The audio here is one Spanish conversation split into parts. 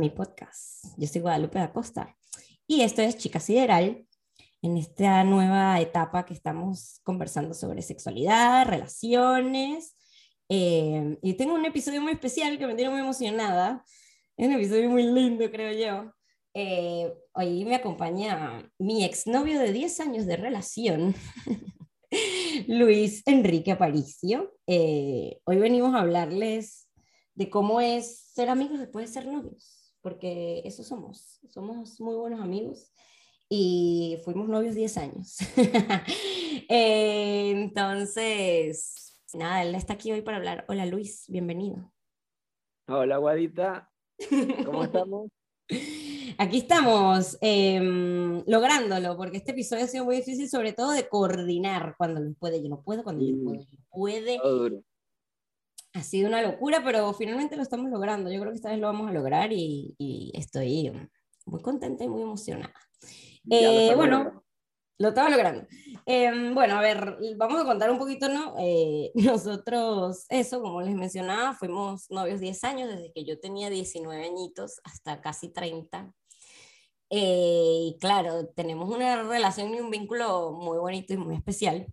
mi podcast. Yo soy Guadalupe da Costa y esto es Chica Sideral, en esta nueva etapa que estamos conversando sobre sexualidad, relaciones. Eh, y tengo un episodio muy especial que me tiene muy emocionada. Es un episodio muy lindo, creo yo. Eh, hoy me acompaña mi exnovio de 10 años de relación, Luis Enrique Aparicio. Eh, hoy venimos a hablarles de cómo es ser amigos después de ser novios, porque eso somos, somos muy buenos amigos y fuimos novios 10 años. Entonces, nada, él está aquí hoy para hablar. Hola Luis, bienvenido. Hola Guadita, ¿cómo estamos? Aquí estamos eh, lográndolo, porque este episodio ha sido muy difícil, sobre todo de coordinar cuando lo puede, yo no puedo, cuando yo puedo, yo puede ha sido una locura, pero finalmente lo estamos logrando. Yo creo que esta vez lo vamos a lograr y, estoy muy contenta y muy emocionada. Eh, bueno, lo estamos logrando. Em, bueno, a ver, vamos a contar un poquito, ¿no? Eh, nosotros, eso, como les mencionaba, fuimos novios 10 años, desde que yo tenía 19 añitos hasta casi 30. Eh, y claro, tenemos una relación y un vínculo muy bonito y muy especial.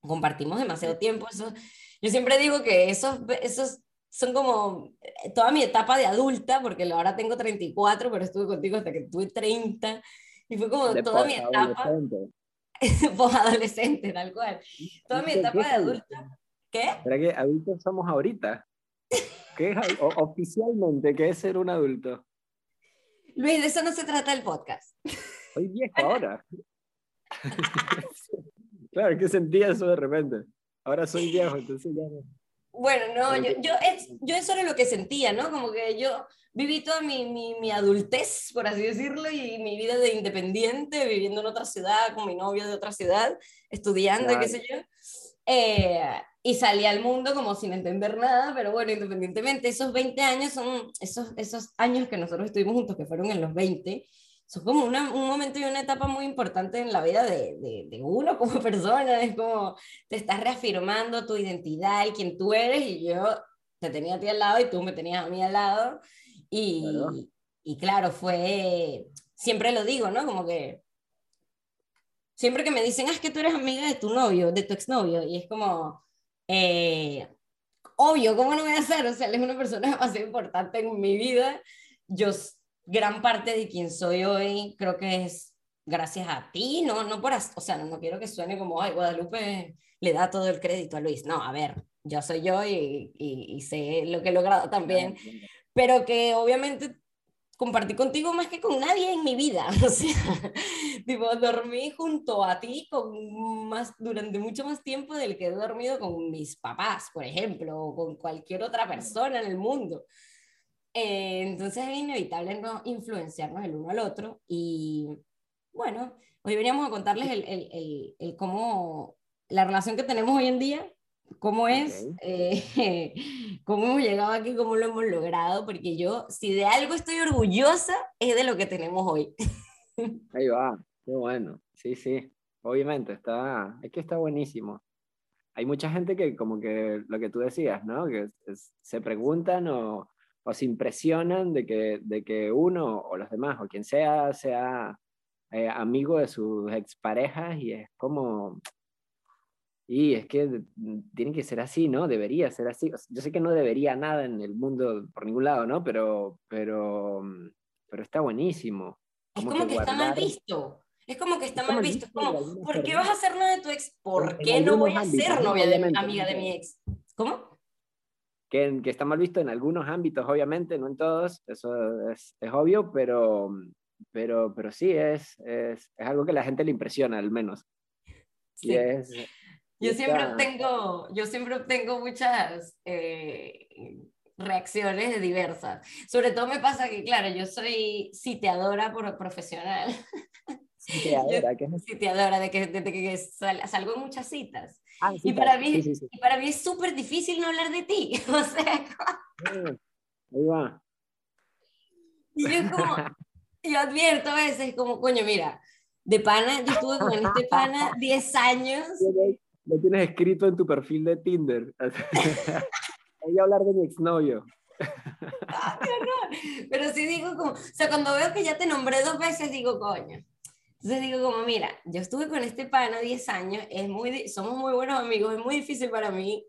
Compartimos demasiado tiempo, eso yo siempre digo que esos, esos son como eh, toda mi etapa de adulta, porque ahora tengo 34, pero estuve contigo hasta que tuve 30, y fue como toda mi etapa. adolescente, tal cual. Toda mi etapa de adulta. ¿Qué? ¿Para qué adultos somos ahorita? ¿Qué es, oficialmente, ¿qué es ser un adulto? Luis, de eso no se trata el podcast. Soy viejo ahora. claro, ¿qué sentía eso de repente? Ahora soy viejo, entonces ya no. Bueno, no, yo, yo, es, yo eso era lo que sentía, ¿no? Como que yo viví toda mi, mi, mi, adultez, por así decirlo, y mi vida de independiente, viviendo en otra ciudad, con mi novio de otra ciudad, estudiando, qué sé yo. Eh, y salí al mundo como sin entender nada, pero bueno, independientemente, esos 20 años son esos, esos años que nosotros estuvimos juntos, que fueron en los 20, son como una, un momento y una etapa muy importante en la vida de, de, uno como persona, es como te estás reafirmando tu identidad y quién tú eres, y yo te tenía a ti al lado y tú me tenías a mí al lado, y claro, y claro fue, siempre lo digo, ¿no? Como que siempre que me dicen, ah, es que tú eres amiga de tu novio, de tu exnovio, y es como, eh, obvio, ¿cómo no voy a hacer? O sea, él es una persona demasiado importante en mi vida, yo gran parte de quien soy hoy creo que es gracias a ti, no, no por, o sea, no, quiero que suene como, ay, Guadalupe le da todo el crédito a Luis, no, a ver, yo soy yo y, y, sé lo que he logrado también, pero que obviamente compartí contigo más que con nadie en mi vida, o sea, tipo, dormí junto a ti con más, durante mucho más tiempo del que he dormido con mis papás, por ejemplo, o con cualquier otra persona en el mundo. Eh, entonces es inevitable no influenciarnos el uno al otro y bueno, hoy veníamos a contarles el, el, el, cómo la relación que tenemos hoy en día, cómo es, eh, cómo hemos llegado aquí, cómo lo hemos logrado, porque yo, si de algo estoy orgullosa, es de lo que tenemos hoy. Ahí va, qué bueno, sí, sí, obviamente, está, es que está buenísimo. Hay mucha gente que como que lo que tú decías, ¿no? Que se preguntan o, o se impresionan de que, de que uno o los demás o quien sea sea eh, amigo de sus exparejas y es como, y es que tiene que ser así, ¿no? Debería ser así. Yo sé que no debería nada en el mundo por ningún lado, ¿no? Pero, pero, pero está buenísimo. Es como que, está mal visto. Es como que está mal visto. como, ¿por qué vas a ser novia de tu ex? ¿Por qué no voy a ser novia de amiga de mi ex? ¿Cómo? Que, está mal visto en algunos ámbitos, obviamente, no en todos, eso es, es obvio, pero, pero, pero sí, es, es, es, algo que a la gente le impresiona, al menos. Sí. yo, siempre obtengo, yo siempre obtengo muchas eh, reacciones diversas. Sobre todo me pasa que, claro, yo soy sitiadora por profesional. Sitiadora, ¿qué es Sitiadora, de que, de que salgo en muchas citas. Ah, y, para mí, y para mí es súper difícil no hablar de ti. O sea, ahí va. Y yo como, yo advierto a veces como, coño, mira, de pana, yo estuve con este pana 10 años. Lo tienes escrito en tu perfil de Tinder. Voy a hablar de mi exnovio. Ah, Pero sí digo como, o sea, cuando veo que ya te nombré dos veces, digo, coño. Entonces digo como, mira, yo estuve con este pana 10 años, es muy, somos muy buenos amigos, es muy difícil para mí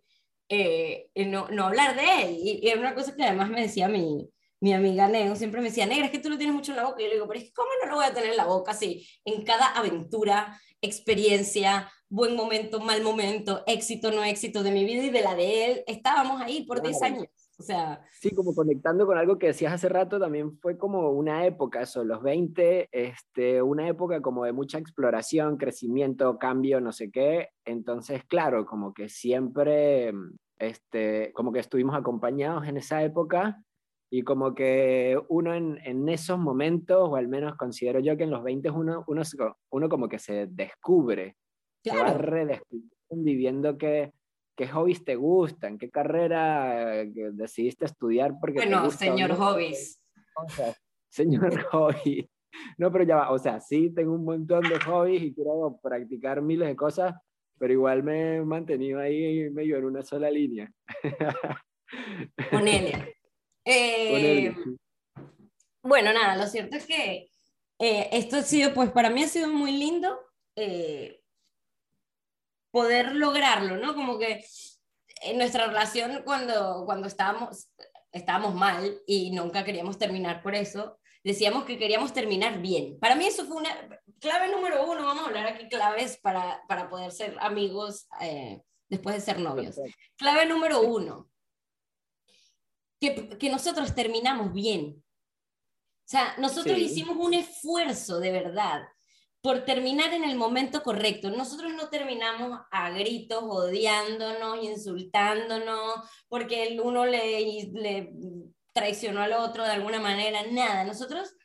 eh, no, no, hablar de él. Y, era una cosa que además me decía mi, mi amiga Neo, siempre me decía, negra, es que tú lo tienes mucho en la boca. Y yo le digo, pero es que ¿cómo no lo voy a tener en la boca? Sí, en cada aventura, experiencia, buen momento, mal momento, éxito, no éxito de mi vida y de la de él, estábamos ahí por 10 años. O sea, sí, como conectando con algo que decías hace rato, también fue como una época, eso, los 20, este, una época como de mucha exploración, crecimiento, cambio, no sé qué. Entonces, claro, como que siempre, este, como que estuvimos acompañados en esa época y como que uno en, en esos momentos, o al menos considero yo que en los 20 uno, uno, uno como que se descubre, claro. se va redescubriendo, viviendo que ¿Qué hobbies te gustan? ¿Qué carrera eh, decidiste estudiar? Porque bueno, señor hobbies. señor hobby. No, pero ya va, o sea, sí tengo un montón de hobbies y quiero practicar miles de cosas, pero igual me he mantenido ahí medio en una sola línea. Con Eh, bueno, nada, lo cierto es que eh, esto ha sido, pues para mí ha sido muy lindo. Eh, poder lograrlo, ¿no? Como que en nuestra relación cuando, cuando estábamos, estábamos mal y nunca queríamos terminar por eso, decíamos que queríamos terminar bien. Para mí eso fue una clave número uno, vamos a hablar aquí claves para, para poder ser amigos eh, después de ser novios. Clave número uno, que, que nosotros terminamos bien. O sea, nosotros hicimos un esfuerzo de verdad por terminar en el momento correcto. Nosotros no terminamos a gritos, odiándonos, insultándonos, porque el uno le, le traicionó al otro de alguna manera, nada. Nosotros,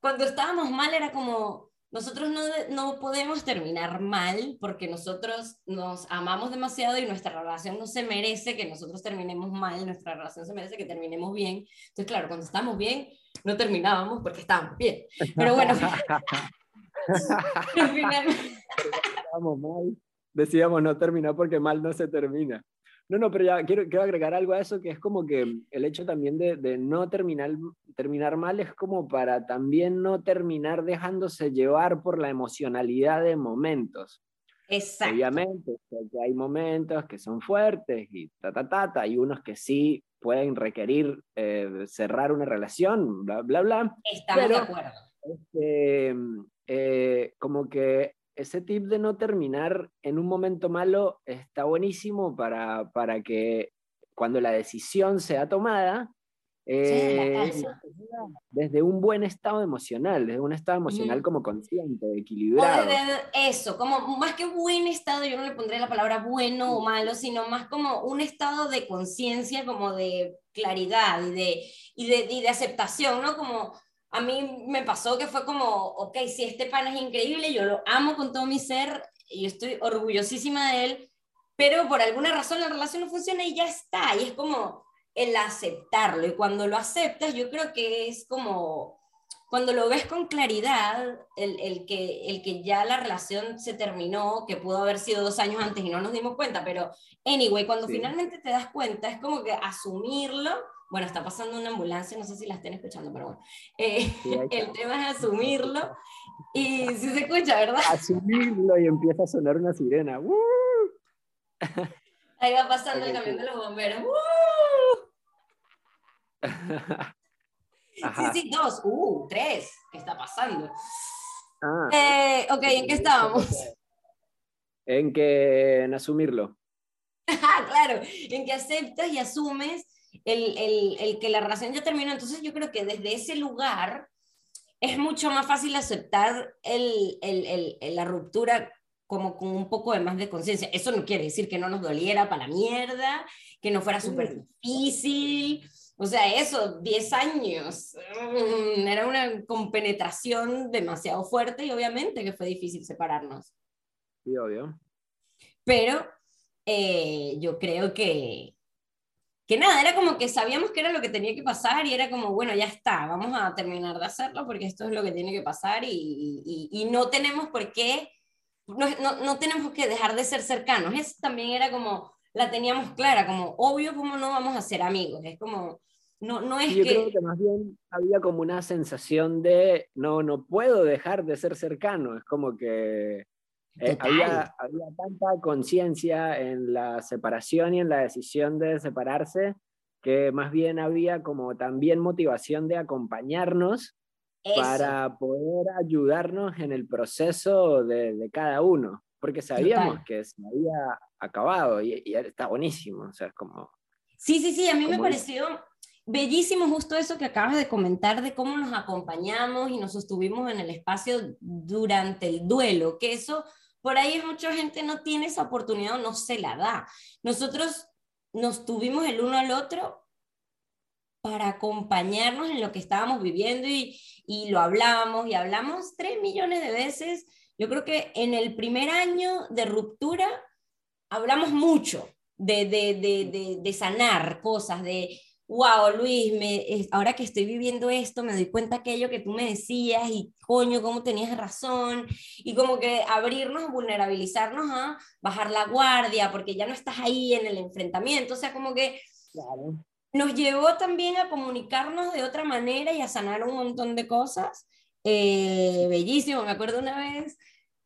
cuando estábamos mal, era como, nosotros no, no podemos terminar mal porque nosotros nos amamos demasiado y nuestra relación no se merece que nosotros terminemos mal, nuestra relación se merece que terminemos bien. Entonces, claro, cuando estamos bien, no terminábamos porque estábamos bien. Pero bueno. mal. Decíamos no terminar porque mal no se termina. No, no, pero ya quiero, quiero agregar algo a eso, que es como que el hecho también de, de, no terminar, terminar mal es como para también no terminar dejándose llevar por la emocionalidad de momentos. Exacto. Obviamente, hay momentos que son fuertes y ta, ta, ta, ta, hay unos que sí pueden requerir eh, cerrar una relación, bla, bla, bla. Estamos de acuerdo. Este, eh, como que ese tip de no terminar en un momento malo está buenísimo para, para que cuando la decisión sea tomada, eh, desde un buen estado emocional, desde un estado emocional como consciente, equilibrado. eso, como más que buen estado, yo no le pondré la palabra bueno o malo, sino más como un estado de conciencia, como de claridad y de, y de, y de aceptación, ¿no? Como a mí me pasó que fue como, ok, si este pan es increíble, yo lo amo con todo mi ser y estoy orgullosísima de él, pero por alguna razón la relación no funciona y ya está, y es como el aceptarlo, y cuando lo aceptas yo creo que es como, cuando lo ves con claridad, el, el, que, el que ya la relación se terminó, que pudo haber sido dos años antes y no nos dimos cuenta, pero anyway, cuando finalmente te das cuenta, es como que asumirlo bueno, está pasando una ambulancia, no sé si la estén escuchando, pero bueno. Eh, el tema es asumirlo. Y si se escucha, ¿verdad? Asumirlo y empieza a sonar una sirena. Ahí va pasando el camión de los bomberos. Sí, sí, dos, uh, tres. ¿Qué está pasando? Ah, eh, ok, ¿en qué estábamos? En que en asumirlo. claro, en que aceptas y asumes el, el, el, que la relación ya terminó. Entonces yo creo que desde ese lugar es mucho más fácil aceptar el, la ruptura como con un poco de más de conciencia. Eso no quiere decir que no nos doliera para la mierda, que no fuera súper difícil. O sea, eso, 10 años, mm, era una compenetración demasiado fuerte y obviamente que fue difícil separarnos. Sí, obvio. Pero eh, yo creo que, que nada, era como que sabíamos que era lo que tenía que pasar y era como, bueno, ya está, vamos a terminar de hacerlo porque esto es lo que tiene que pasar y, y, y no tenemos por qué, no, no, no, tenemos que dejar de ser cercanos. Eso también era como, la teníamos clara, como, obvio, como no vamos a ser amigos, es como, No, no es yo que... creo que más bien había como una sensación de no, no puedo dejar de ser cercano. Es como que eh, había, había tanta conciencia en la separación y en la decisión de separarse que más bien había como también motivación de acompañarnos para poder ayudarnos en el proceso de, de cada uno, porque sabíamos que se había acabado y, y, está buenísimo, o sea, es como... Sí, sí, sí, a mí me pareció bellísimo justo eso que acabas de comentar de cómo nos acompañamos y nos sostuvimos en el espacio durante el duelo, que eso por ahí mucha gente no tiene esa oportunidad o no se la da. Nosotros nos tuvimos el uno al otro para acompañarnos en lo que estábamos viviendo y, y lo hablábamos y hablamos tres millones de veces. Yo creo que en el primer año de ruptura hablamos mucho de, de, de, de sanar cosas, de wow, Luis, me, ahora que estoy viviendo esto, me doy cuenta aquello que tú me decías y coño, cómo tenías razón, y como que abrirnos, vulnerabilizarnos a bajar la guardia, porque ya no estás ahí en el enfrentamiento, o sea, como que nos llevó también a comunicarnos de otra manera y a sanar un montón de cosas. Eh, bellísimo, me acuerdo una vez,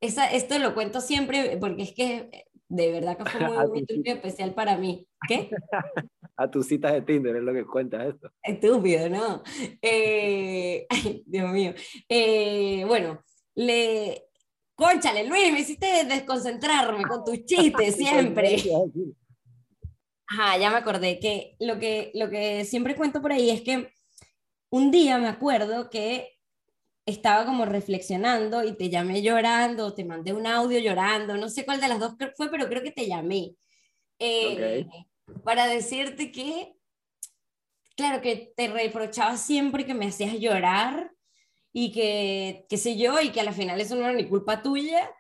esa, esto lo cuento siempre porque es que de verdad que fue muy, muy especial para mí. ¿Qué? a tus citas de Tinder, es lo que cuentas esto. Estúpido, ¿no? Eh, ay, Dios mío. Eh, bueno, le... Conchale, Luis, me hiciste desconcentrarme con tus chistes siempre. Ajá, ya me acordé que lo, que lo que siempre cuento por ahí es que un día me acuerdo que estaba como reflexionando y te llamé llorando, te mandé un audio llorando, no sé cuál de las dos fue, pero creo que te llamé. Eh, para decirte que, claro, que te reprochaba siempre que me hacías llorar y que, qué sé yo, y que a la final eso no era ni culpa tuya,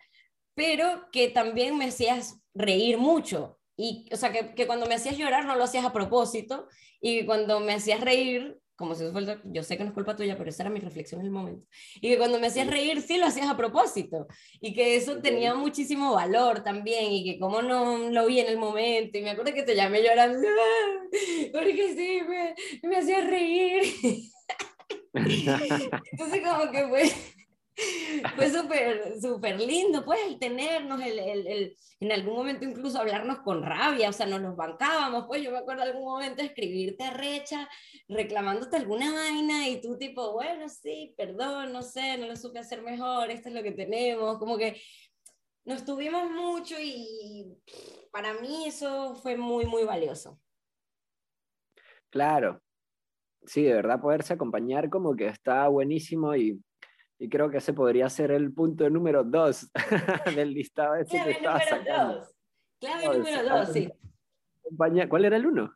pero que también me hacías reír mucho. Y, o sea, que, que cuando me hacías llorar no lo hacías a propósito y cuando me hacías reír como si eso fuera, yo sé que no es culpa tuya, pero esa era mi reflexión en el momento. Y que cuando me hacías reír, sí lo hacías a propósito. Y que eso tenía muchísimo valor también. Y que como no lo vi en el momento. Y me acuerdo que te llamé llorando, porque sí, me, me hacías reír. Entonces como que fue fue súper súper lindo, pues, el tenernos, el, el, el, en algún momento incluso hablarnos con rabia, o sea, nos bancábamos, pues, yo me acuerdo algún momento escribirte recha, reclamándote alguna vaina, y tú tipo, bueno, sí, perdón, no sé, no lo supe hacer mejor, esto es lo que tenemos, como que nos tuvimos mucho y para mí eso fue muy, muy valioso. Claro, sí, de verdad poderse acompañar como que está buenísimo y y creo que ese podría ser el punto número dos del listado ese Clave que número sacando. dos. Clave número dos, sí. ¿Cuál era el uno?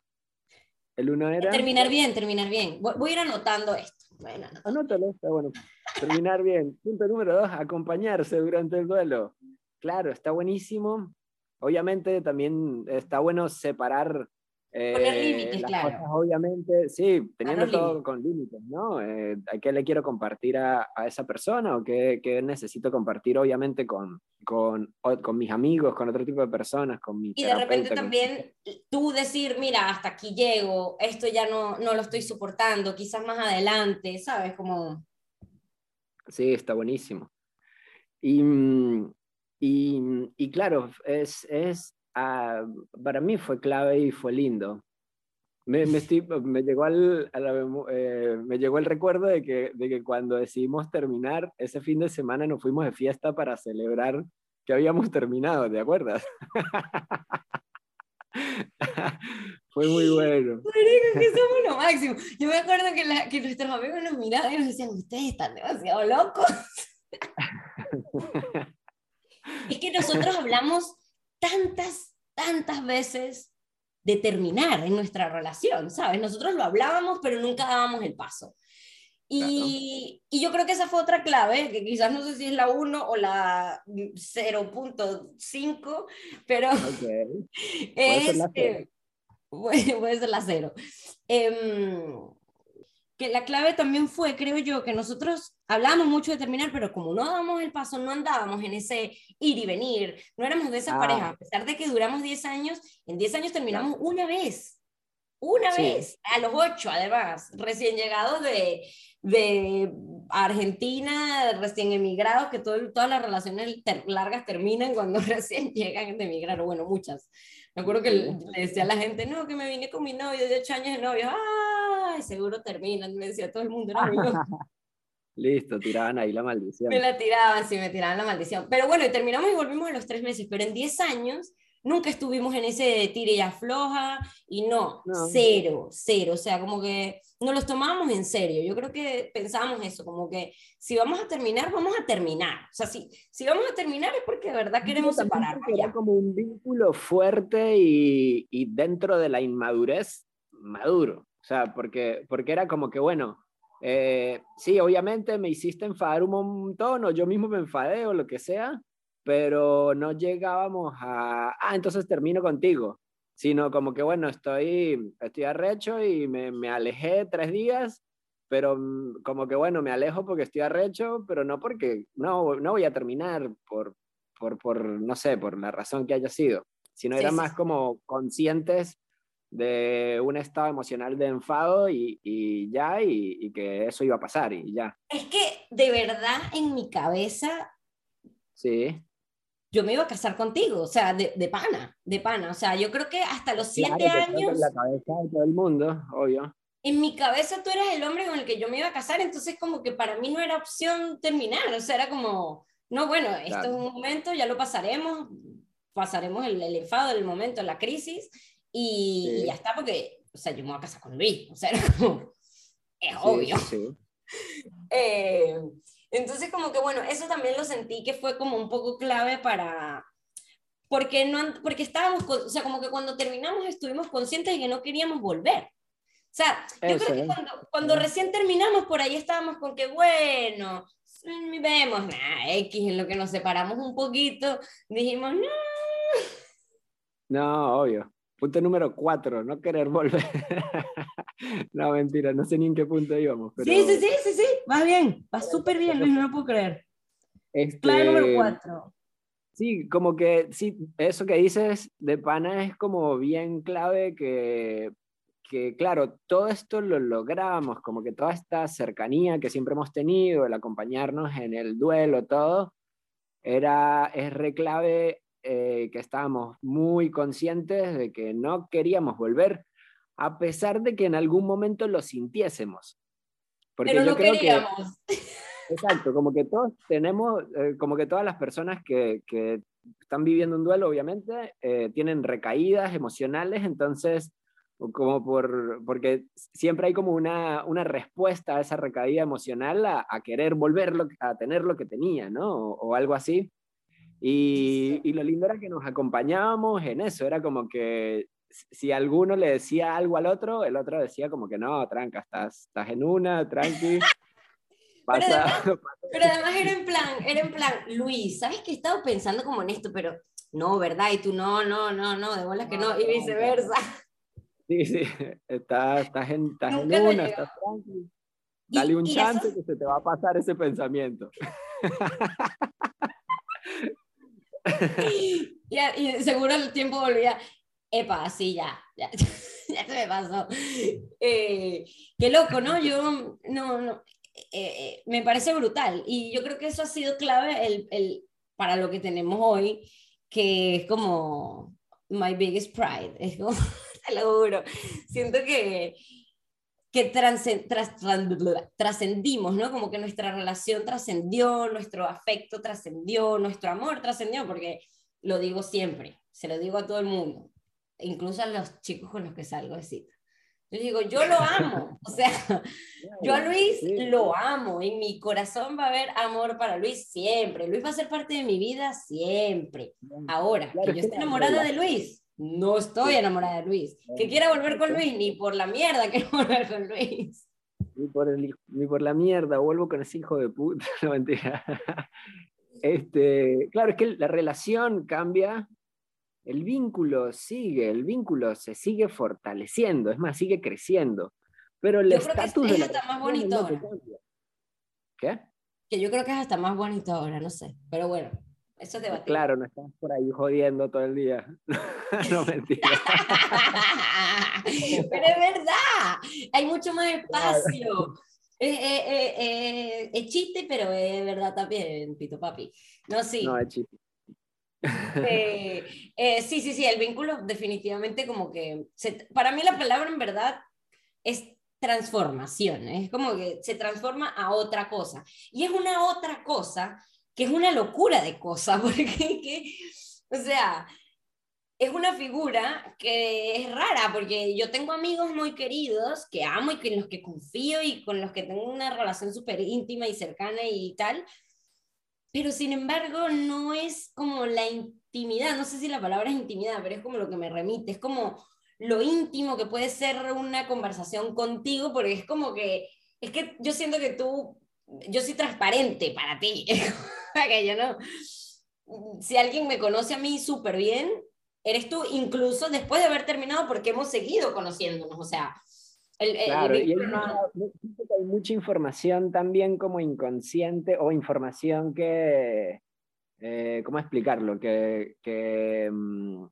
El uno era... Terminar bien, terminar bien. Voy, a ir anotando esto. Bueno, Anótalo, está bueno. Terminar bien. Punto número dos, acompañarse durante el duelo. Claro, está buenísimo. Obviamente también está bueno separar Poner eh, límites, claro. obviamente, sí, teniendo todo con límites, ¿no? Eh, ¿A qué le quiero compartir a, a esa persona o qué, qué, necesito compartir, obviamente, con, con, con, mis amigos, con otro tipo de personas, con mi Y de repente también tú decir, mira, hasta aquí llego, esto ya no, no lo estoy soportando, quizás más adelante, ¿sabes? Como... Sí, está buenísimo. Y, y, y claro, es, es Ah, para mí fue clave y fue lindo. Me, me, me llegó, al, eh, me llegó el recuerdo de que, de que cuando decidimos terminar, ese fin de semana nos fuimos de fiesta para celebrar que habíamos terminado, ¿te acuerdas? Fue muy bueno. que somos lo máximo. Yo me acuerdo que, que nuestros amigos nos miraban y nos decían, ustedes están demasiado locos. es que nosotros hablamos tantas, tantas veces de terminar en nuestra relación, ¿sabes? Nosotros lo hablábamos, pero nunca dábamos el paso. Y, y, yo creo que esa fue otra clave, que quizás no sé si es la 1 o la 0.5, pero es, puede ser la 0. que la clave también fue, creo yo, que nosotros hablábamos mucho de terminar, pero como no dábamos el paso, no andábamos en ese ir y venir, no éramos de esa ah. pareja, a pesar de que duramos 10 años, en 10 años terminamos una vez, Una vez, a los ocho además, recién llegados de, de Argentina, recién emigrados, que todo, todas las relaciones largas terminan cuando recién llegan de emigrar, bueno, muchas. Me acuerdo que le, decía a la gente, no, que me vine con mi novio de ocho años de novio, ¡ay! Seguro terminan, me decía todo el mundo, era Listo, tiraban ahí la maldición. Me la tiraban, sí, me tiraban la maldición. Pero bueno, y terminamos y volvimos a los tres meses, pero en diez años nunca estuvimos en ese tire y afloja y no, cero, cero, o sea, como que no los tomábamos en serio, yo creo que pensábamos eso, como que si vamos a terminar, vamos a terminar, o sea, si, si vamos a terminar es porque de verdad queremos separarnos. Era como un vínculo fuerte y, y, dentro de la inmadurez, maduro, o sea, porque, porque era como que, bueno, eh, sí, obviamente me hiciste enfadar un montón o yo mismo me enfadé o lo que sea, pero no llegábamos a, ah, entonces termino contigo, sino como que, bueno, estoy, estoy arrecho y me, me alejé tres días, pero mm, como que, bueno, me alejo porque estoy arrecho, pero no porque, no, no voy a terminar por, por, por, no sé, por la razón que haya sido, sino era más como conscientes de un estado emocional de enfado y, y ya, y, y, que eso iba a pasar y ya. Es que de verdad en mi cabeza sí yo me iba a casar contigo, o sea, de, de pana, de pana. O sea, yo creo que hasta los siete años... En la cabeza de todo el mundo, obvio. En mi cabeza tú eras el hombre con el que yo me iba a casar, entonces como que para mí no era opción terminar, o sea, era como, no, bueno, esto es un momento, ya lo pasaremos, pasaremos el, el enfado del momento, la crisis, y, ya está, porque, o sea, yo me voy a casar con Luis, o sea, como, es obvio. Sí, eh, entonces, como que bueno, eso también lo sentí que fue como un poco clave para, porque, no, porque estábamos, o sea, como que cuando terminamos estuvimos conscientes de que no queríamos volver. O sea, yo creo que cuando, cuando, recién terminamos por ahí estábamos con que, bueno, vemos, nah, X, en lo que nos separamos un poquito, dijimos, no. No, obvio. Punto número cuatro, no querer volver. no, mentira, no sé ni en qué punto íbamos. Pero... Sí, sí, sí, sí, sí, va bien, va súper bien, Luis, no lo puedo creer. Este... Clave número cuatro. Sí, como que, sí, eso que dices de pana es como bien clave que, que, claro, todo esto lo logramos, como que toda esta cercanía que siempre hemos tenido, el acompañarnos en el duelo, todo, era, es re clave eh, que estábamos muy conscientes de que no queríamos volver, a pesar de que en algún momento lo sintiésemos. Porque Pero yo no creo queríamos. Que, exacto, como que todos tenemos, eh, como que todas las personas que, que, están viviendo un duelo, obviamente, eh, tienen recaídas emocionales, entonces, como por, porque siempre hay como una, una respuesta a esa recaída emocional a, a querer volverlo, a tener lo que tenía, ¿no? O, o algo así. Y, y, lo lindo era que nos acompañábamos en eso, era como que si alguno le decía algo al otro, el otro decía como que no, tranca, estás, estás en una, tranqui. Pasa, pero, además, pero además era en plan, era en plan, Luis, ¿sabes que he estado pensando como en esto? Pero no, ¿verdad? Y tú no, no, no, no, de bolas que no, y viceversa. Sí, sí, estás, estás en, estás en una, estás tranqui. Dale un chance que se te va a pasar ese pensamiento. y, y, seguro el tiempo volvía, epa, sí, ya, ya, ya se me pasó. Eh, qué loco, ¿no? Yo, no, no, eh, eh, me parece brutal y yo creo que eso ha sido clave el, el, para lo que tenemos hoy, que es como my biggest pride, es como, te lo juro, siento que que trascendimos, ¿no? Como que nuestra relación trascendió, nuestro afecto trascendió, nuestro amor trascendió, porque lo digo siempre, se lo digo a todo el mundo, incluso a los chicos con los que salgo de cita. Yo digo, yo lo amo, o sea, yo a Luis lo amo, en mi corazón va a haber amor para Luis siempre, Luis va a ser parte de mi vida siempre. Ahora, que yo estoy enamorada de Luis, no estoy enamorada de Luis. Que quiera volver con Luis, ni por la mierda quiero volver con Luis. Ni por, el, ni por la mierda, vuelvo con ese hijo de puta, no mentira. Este, claro, es que la relación cambia, el vínculo sigue, el vínculo se sigue fortaleciendo, es más, sigue creciendo. Pero el estatus de hasta más bonito ahora. ¿Qué? Que yo creo que es hasta más bonito ahora, no sé. Pero bueno, Eso es debatible. Claro, no estás por ahí jodiendo todo el día. no, mentira. Pero es verdad, hay mucho más espacio. Es, es, es, es, chiste, pero es verdad también, Pito Papi. No, sí. No, es chiste. Eh, eh, sí, sí, sí, el vínculo definitivamente como que, se, para mí la palabra en verdad es transformación, es como que se transforma a otra cosa. Y es una otra cosa que es una locura de cosa, porque, que, o sea, es una figura que es rara, porque yo tengo amigos muy queridos que amo y en los que confío y con los que tengo una relación súper íntima y cercana y tal, pero sin embargo no es como la intimidad, no sé si la palabra es intimidad, pero es como lo que me remite, es como lo íntimo que puede ser una conversación contigo, porque es como que, es que yo siento que tú, yo soy transparente para ti, que yo no, si alguien me conoce a mí súper bien, eres tú, incluso después de haber terminado, porque hemos seguido conociéndonos, o sea, el, claro, y hay, hay, mucha información también como inconsciente o información que, eh, ¿cómo explicarlo? Que, que mm,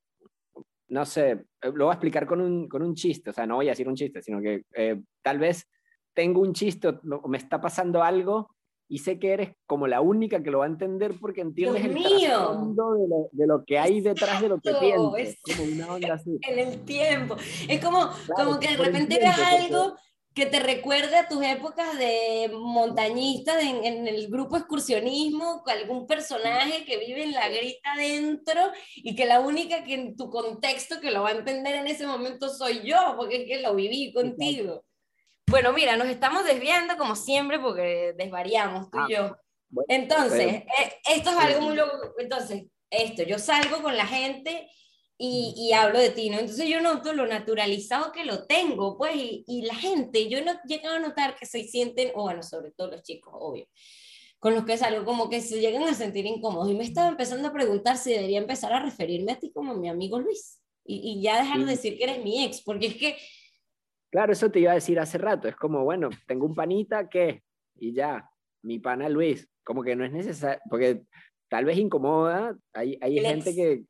no sé, eh, lo voy a explicar con un, con un chiste, o sea, no voy a decir un chiste, sino que eh, tal vez tengo un chiste me está pasando algo y sé que eres como la única que lo va a entender porque entiendes el trasfondo de lo, de lo, que hay detrás de lo que piensas. Como una onda así. En el tiempo. Es como, como que de repente veas algo que te recuerde a tus épocas de montañista en, en, el grupo excursionismo, algún personaje que vive en la grita adentro y que la única que en tu contexto que lo va a entender en ese momento soy yo, porque es que lo viví contigo. Bueno, mira, nos estamos desviando como siempre porque desvariamos tú y ah, yo. Entonces, eh, esto es algo muy loco. Entonces, esto, yo salgo con la gente y, y, hablo de ti, ¿no? Entonces yo noto lo naturalizado que lo tengo, pues, y, y la gente, yo no llegado a notar que se sienten, o bueno, sobre todo los chicos, obvio, con los que salgo, como que se llegan a sentir incómodos. Y me estaba empezando a preguntar si debería empezar a referirme a ti como mi amigo Luis, y, y ya dejar de decir que eres mi ex, porque es que Claro, eso te iba a decir hace rato. Es como, bueno, tengo un panita que, y ya, mi pana Luis, como que no es necesario, porque tal vez incomoda, hay, hay gente que,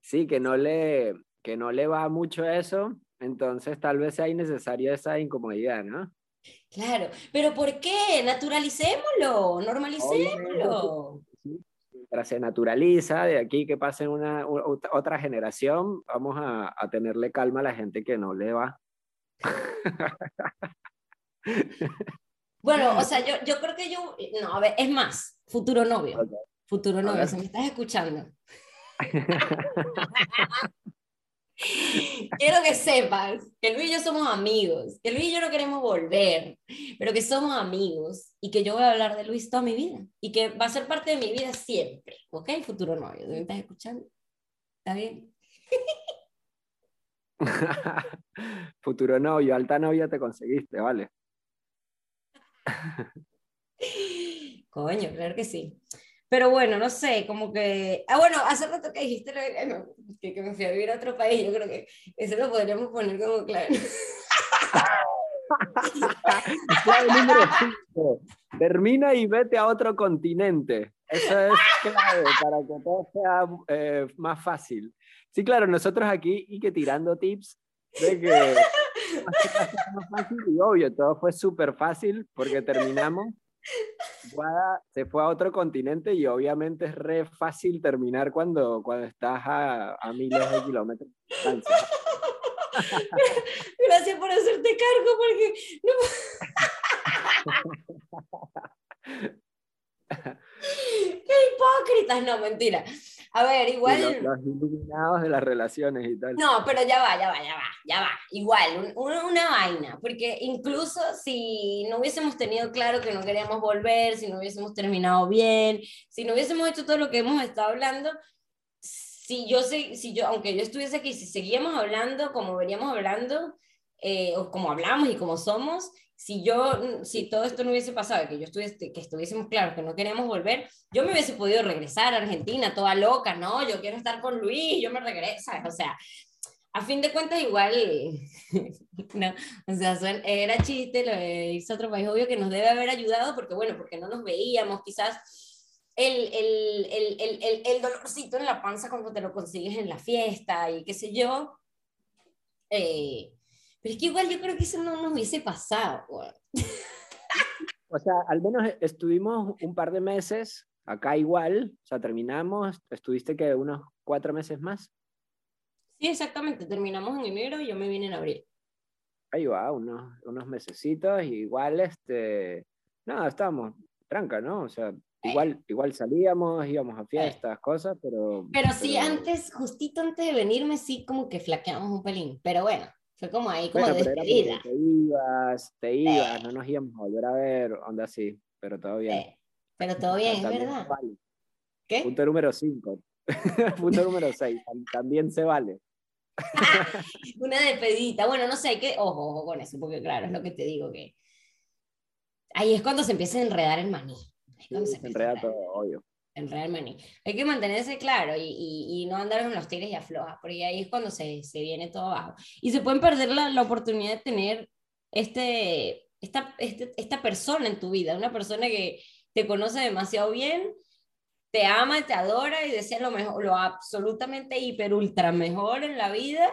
sí, que no, le, que no le va mucho eso, entonces tal vez sea innecesaria esa incomodidad, ¿no? Claro, pero ¿por qué? Naturalicémoslo, normalicémoslo. Mientras se naturaliza, de aquí que pase una, otra generación, vamos a, a tenerle calma a la gente que no le va. Bueno, o sea, yo, yo creo que yo, no, a ver, es más, futuro novio, futuro novio, si me estás escuchando. Quiero que sepas que Luis y yo somos amigos, que Luis y yo no queremos volver, pero que somos amigos y que yo voy a hablar de Luis toda mi vida y que va a ser parte de mi vida siempre, ¿ok? Futuro novio, ¿me estás escuchando? ¿Está bien? Futuro novio, alta novia te conseguiste, ¿vale? Coño, claro que sí. Pero bueno, no sé, como que... Ah, bueno, hace rato que dijiste que, que me fui a vivir a otro país, yo creo que eso lo podríamos poner como claro. clave número 5. Termina y vete a otro continente. Eso es clave para que todo sea eh, más fácil. Sí, claro, nosotros aquí y que tirando tips de que fácil y obvio, todo fue súper fácil porque terminamos. Guada se fue a otro continente y obviamente es re fácil terminar cuando, cuando estás a, a miles de kilómetros de distancia. Gracias por hacerte cargo porque ¡Qué hipócritas! No, mentira. A ver, igual. Los, iluminados de las relaciones y tal. No, pero ya va, ya va, ya va, ya va. Igual, una vaina. Porque incluso si no hubiésemos tenido claro que no queríamos volver, si no hubiésemos terminado bien, si no hubiésemos hecho todo lo que hemos estado hablando, si yo, si yo aunque yo estuviese aquí, si seguíamos hablando como veníamos hablando, eh, o como hablamos y como somos, si yo, si todo esto no hubiese pasado, que yo estuviese, que estuviésemos claros que no queríamos volver, yo me hubiese podido regresar a Argentina, toda loca, ¿no? Yo quiero estar con Luis, yo me regreso, O sea, a fin de cuentas igual, no, o sea, era chiste, lo hizo otro país, obvio que nos debe haber ayudado, porque bueno, porque no nos veíamos, quizás el, el, el, el, el dolorcito en la panza cuando te lo consigues en la fiesta y qué sé yo. Eh, pero es que igual yo creo que eso no nos hubiese pasado. O sea, al menos estuvimos un par de meses acá igual, o sea, terminamos, estuviste que unos cuatro meses más. Sí, exactamente, terminamos en enero y yo me vine en abril. Ahí va, unos, unos mesecitos, y igual, este, nada, estábamos tranca, ¿no? O sea, igual, igual salíamos, íbamos a fiestas, cosas, pero... Pero sí, antes, justito antes de venirme, sí como que flaqueamos un pelín, pero bueno, fue como ahí, como bueno, despedida. Te ibas, te ibas, no nos íbamos a volver a ver, onda así, pero todo bien. Pero todo bien, es verdad. ¿Qué? Punto número 5. Punto número 6. También se vale. Una despedida. Bueno, no sé, hay que. Ojo, ojo con eso, porque claro, es lo que te digo que. Ahí es cuando se empieza a enredar el maní. se, enreda todo, obvio. Enredar el maní. Hay que mantenerse claro y, y, no andar en los tigres y aflojas, porque ahí es cuando se, se viene todo abajo. Y se pueden perder la, la oportunidad de tener este, esta, este, esta persona en tu vida, una persona que, te conoce demasiado bien, te ama, te adora y desea lo mejor, lo absolutamente hiper ultra mejor en la vida.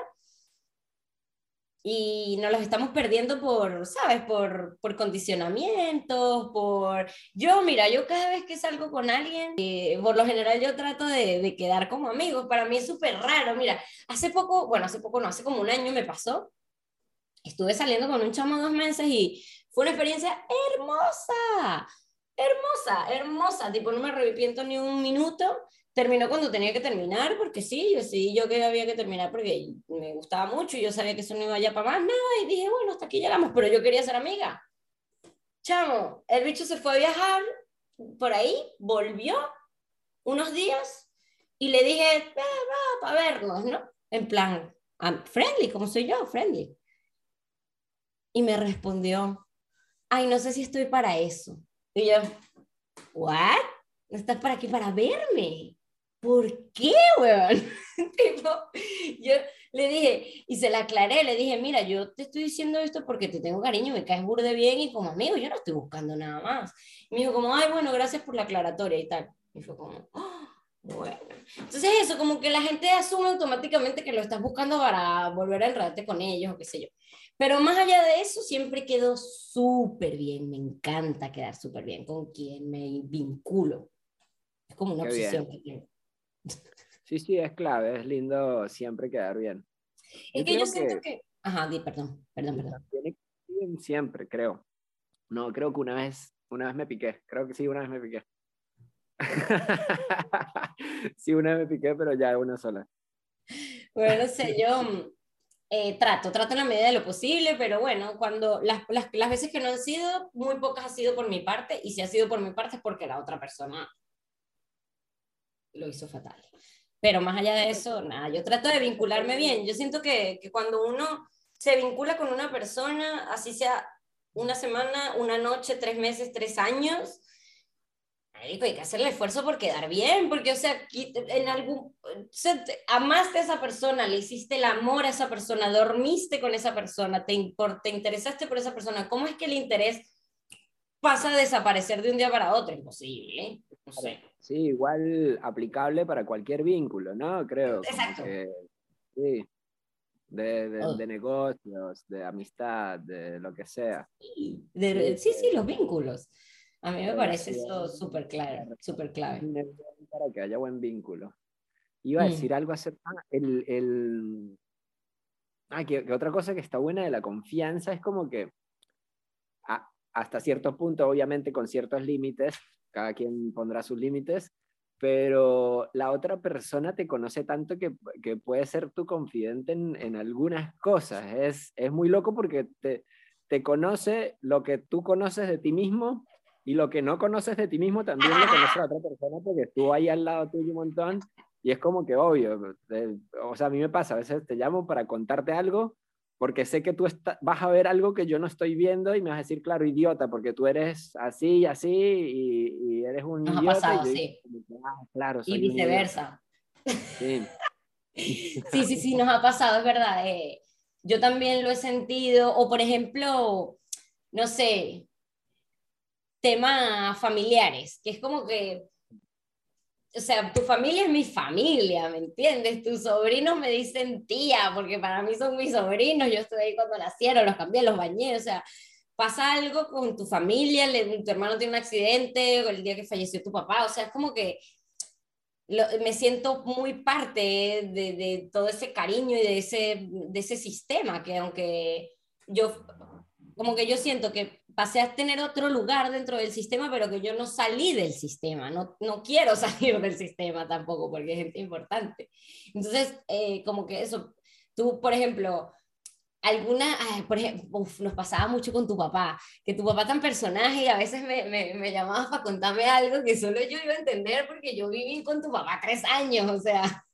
Y nos los estamos perdiendo por, ¿sabes? Por, por condicionamientos, por... Yo, mira, yo cada vez que salgo con alguien, eh, por lo general yo trato de, de quedar como amigos. Para mí es súper raro. Mira, hace poco, bueno, hace poco no, hace como un año me pasó. Estuve saliendo con un chamo dos meses y fue una experiencia hermosa hermosa, hermosa, tipo no me arrepiento ni un minuto. Terminó cuando tenía que terminar, porque sí, yo sí, yo que había que terminar porque me gustaba mucho y yo sabía que eso no iba ya para más nada y dije, bueno, hasta aquí llegamos, pero yo quería ser amiga. Chamo, el bicho se fue a viajar por ahí, volvió unos días y le dije, va, va, para vernos, ¿no? En plan, friendly, como soy yo, friendly. Y me respondió, ay, no sé si estoy para eso. Y yo, ¿what? ¿No estás para aquí para verme? ¿Por qué, weón? tipo, yo le dije, y se la aclaré, le dije, mira, yo te estoy diciendo esto porque te tengo cariño, me caes burde bien y como amigo, yo no estoy buscando nada más. Y me dijo como, ay, bueno, gracias por la aclaratoria y tal. Y fue como, oh, bueno. Entonces eso, como que la gente asume automáticamente que lo estás buscando para volver a enredarte con ellos o qué sé yo. Pero más allá de eso, siempre quedo súper bien, me encanta quedar súper bien con quien me vinculo. Es como una obsesión que tengo. Sí, sí, es clave, es lindo siempre quedar bien. Es que yo siento que... Ajá, di, perdón, perdón, perdón. Siempre, creo. No, creo que una vez, una vez me piqué, creo que sí, una vez me piqué. sí, una vez me piqué, pero ya una sola. Bueno, sé, yo eh, trato, trato en la medida de lo posible, pero bueno, cuando las, las, las, veces que no han sido, muy pocas ha sido por mi parte, y si ha sido por mi parte es porque la otra persona lo hizo fatal. Pero más allá de eso, nada, yo trato de vincularme bien. Yo siento que, que cuando uno se vincula con una persona, así sea una semana, una noche, tres meses, tres años, hay que hacer el esfuerzo por quedar bien, porque, o sea, en algún, amaste a esa persona, le hiciste el amor a esa persona, dormiste con esa persona, te, te interesaste por esa persona, ¿cómo es que el interés pasa a desaparecer de un día para otro? Imposible, no sé. Sí, igual aplicable para cualquier vínculo, ¿no? Creo. Exacto. sí. De, de, oh. de, negocios, de amistad, de lo que sea. Sí, sí, sí, los vínculos. A mí me parece eso súper clave, súper clave. Para que haya buen vínculo. Iba a mm. decir algo hace... Ah, el, el... Ah, que, otra cosa que está buena de la confianza es como que hasta cierto punto, obviamente con ciertos límites, cada quien pondrá sus límites, pero la otra persona te conoce tanto que, que puede ser tu confidente en, en algunas cosas. Es, es, muy loco porque te, te conoce lo que tú conoces de ti mismo y lo que no conoces de ti mismo también lo conoce la otra persona porque estuvo ahí al lado tuyo un montón y es como que obvio, o sea, a mí me pasa, a veces te llamo para contarte algo porque sé que tú vas a ver algo que yo no estoy viendo y me vas a decir, claro, idiota, porque tú eres así y así y, eres un Nos idiota. Ha pasado, sí. Ah, claro, y viceversa. Sí. sí, sí, sí, nos ha pasado, es verdad. Eh, yo también lo he sentido, o por ejemplo, no sé, temas familiares, que es como que o sea, tu familia es mi familia, ¿me entiendes? Tus sobrinos me dicen tía, porque para mí son mis sobrinos, yo estuve ahí cuando nacieron, los cambié, los bañé, o sea, pasa algo con tu familia, tu hermano tiene un accidente, el día que falleció tu papá, o sea, es como que me siento muy parte de, de, todo ese cariño y de ese, de ese sistema, que aunque yo, como que yo siento que pasé a tener otro lugar dentro del sistema, pero que yo no salí del sistema, no, no quiero salir del sistema tampoco, porque es gente importante. Entonces, eh, como que eso, tú, por ejemplo, alguna, por ejemplo, nos pasaba mucho con tu papá, que tu papá tan personaje y a veces me, me, me llamabas para contarme algo que solo yo iba a entender porque yo viví con tu papá tres años, o sea.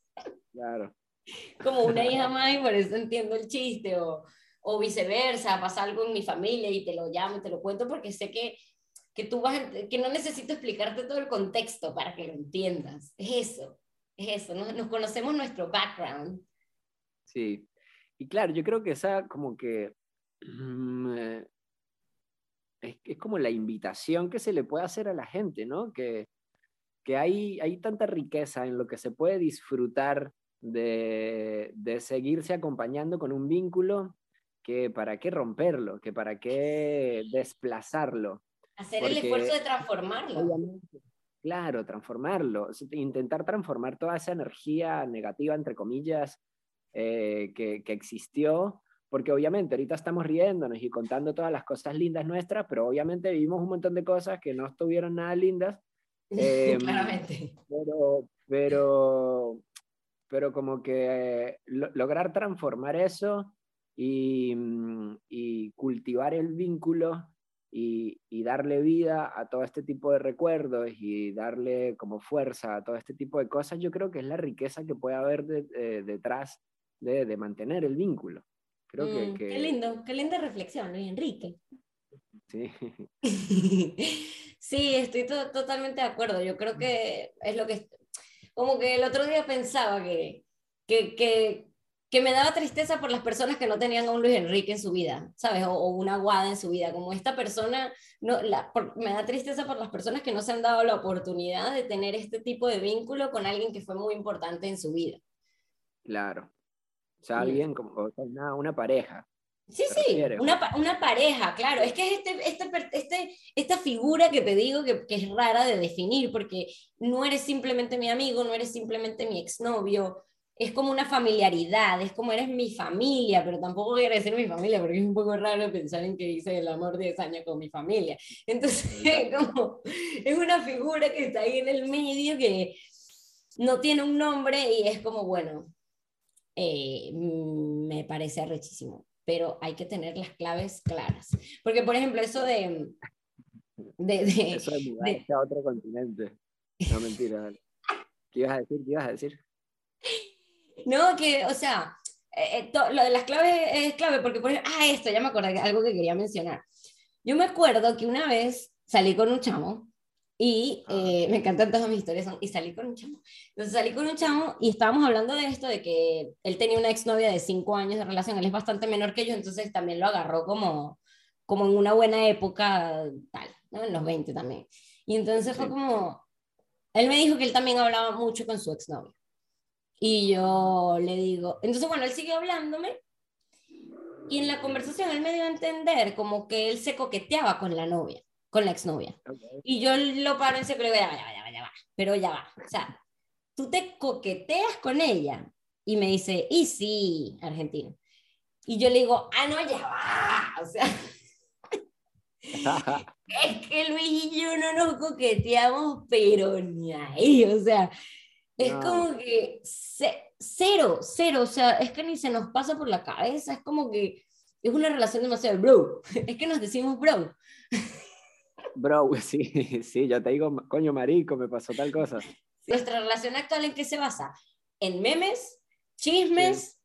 Claro. Como una hija más y por eso entiendo el chiste, o, o viceversa, pasa algo en mi familia y te lo llamo te lo cuento porque sé que, que tú vas, que no necesito explicarte todo el contexto para que lo entiendas. Es eso, es eso, nos, nos conocemos nuestro background. Sí, y claro, yo creo que esa como que mm, eh, es, es, como la invitación que se le puede hacer a la gente, ¿no? Que, que hay, hay tanta riqueza en lo que se puede disfrutar de, de seguirse acompañando con un vínculo que para qué romperlo, que para qué desplazarlo. Hacer el esfuerzo de transformarlo. Claro, transformarlo, intentar transformar toda esa energía negativa, entre comillas, eh, que, que, existió, porque obviamente ahorita estamos riéndonos y contando todas las cosas lindas nuestras, pero obviamente vivimos un montón de cosas que no estuvieron nada lindas. Eh, Claramente. Pero, pero, pero como que lo, lograr transformar eso y, mm, y cultivar el vínculo y, y, darle vida a todo este tipo de recuerdos y darle como fuerza a todo este tipo de cosas, yo creo que es la riqueza que puede haber de, de, detrás de, de, mantener el vínculo. Creo que, Mm, que, Qué lindo, qué linda reflexión, Luis Enrique. Sí, Sí, estoy to- totalmente de acuerdo. Yo creo que es lo que... Como que el otro día pensaba que, que, que, que me daba tristeza por las personas que no tenían a un Luis Enrique en su vida, ¿sabes? O, o una Guada en su vida. Como esta persona, no, la, por- me da tristeza por las personas que no se han dado la oportunidad de tener este tipo de vínculo con alguien que fue muy importante en su vida. claro. O sea, alguien como o sea, una, una pareja. Sí, ¿Te sí, una, una pareja, claro. Es que es este, este, este, esta figura que te digo que, que es rara de definir, porque no eres simplemente mi amigo, no eres simplemente mi exnovio, es como una familiaridad, es como eres mi familia, pero tampoco quiere decir mi familia, porque es un poco raro pensar en que hice el amor 10 años con mi familia. Entonces, como, es una figura que está ahí en el medio que no tiene un nombre y es como, bueno, eh, me parece arrechísimo, pero hay que tener las claves claras. Porque, por ejemplo, eso de... de, de- Eso de mudarse a otro continente. No, mentira. dale. ¿Qué ibas a decir? ¿Qué ibas a decir? No, que, o sea, eh, eh, to- lo de las claves es clave, porque, por ejemplo, ah, esto, ya me acordé, algo que quería mencionar. Yo me acuerdo que una vez salí con un chamo y eh, me encantan todas mis historias, son- y salí con un chamo. Entonces salí con un chamo y estábamos hablando de esto, de que él tenía una exnovia de cinco años de relación, él es bastante menor que yo, entonces también lo agarró como, como en una buena época, tal, ¿no? en los 20 también. Y entonces fue como, él me dijo que él también hablaba mucho con su exnovia. Y yo le digo, entonces bueno, él siguió hablándome y en la conversación él me dio a entender como que él se coqueteaba con la novia, con la exnovia. Ok. Y yo lo paro en seco y le digo, ya va, ya va, ya va, ya va, pero ya va. O sea, tú te coqueteas con ella. Y me dice, y sí, argentino. Y yo le digo, ah, no, ya va. O sea, es que Luis y yo no nos coqueteamos, pero ni ahí. O sea, es No. como que ce- cero, cero. O sea, es que ni se nos pasa por la cabeza. Es como que es una relación demasiado bro. Es que nos decimos bro. Bro, sí, sí, ya te digo, coño marico, me pasó tal cosa. Nuestra relación actual en qué se basa? En memes, chismes,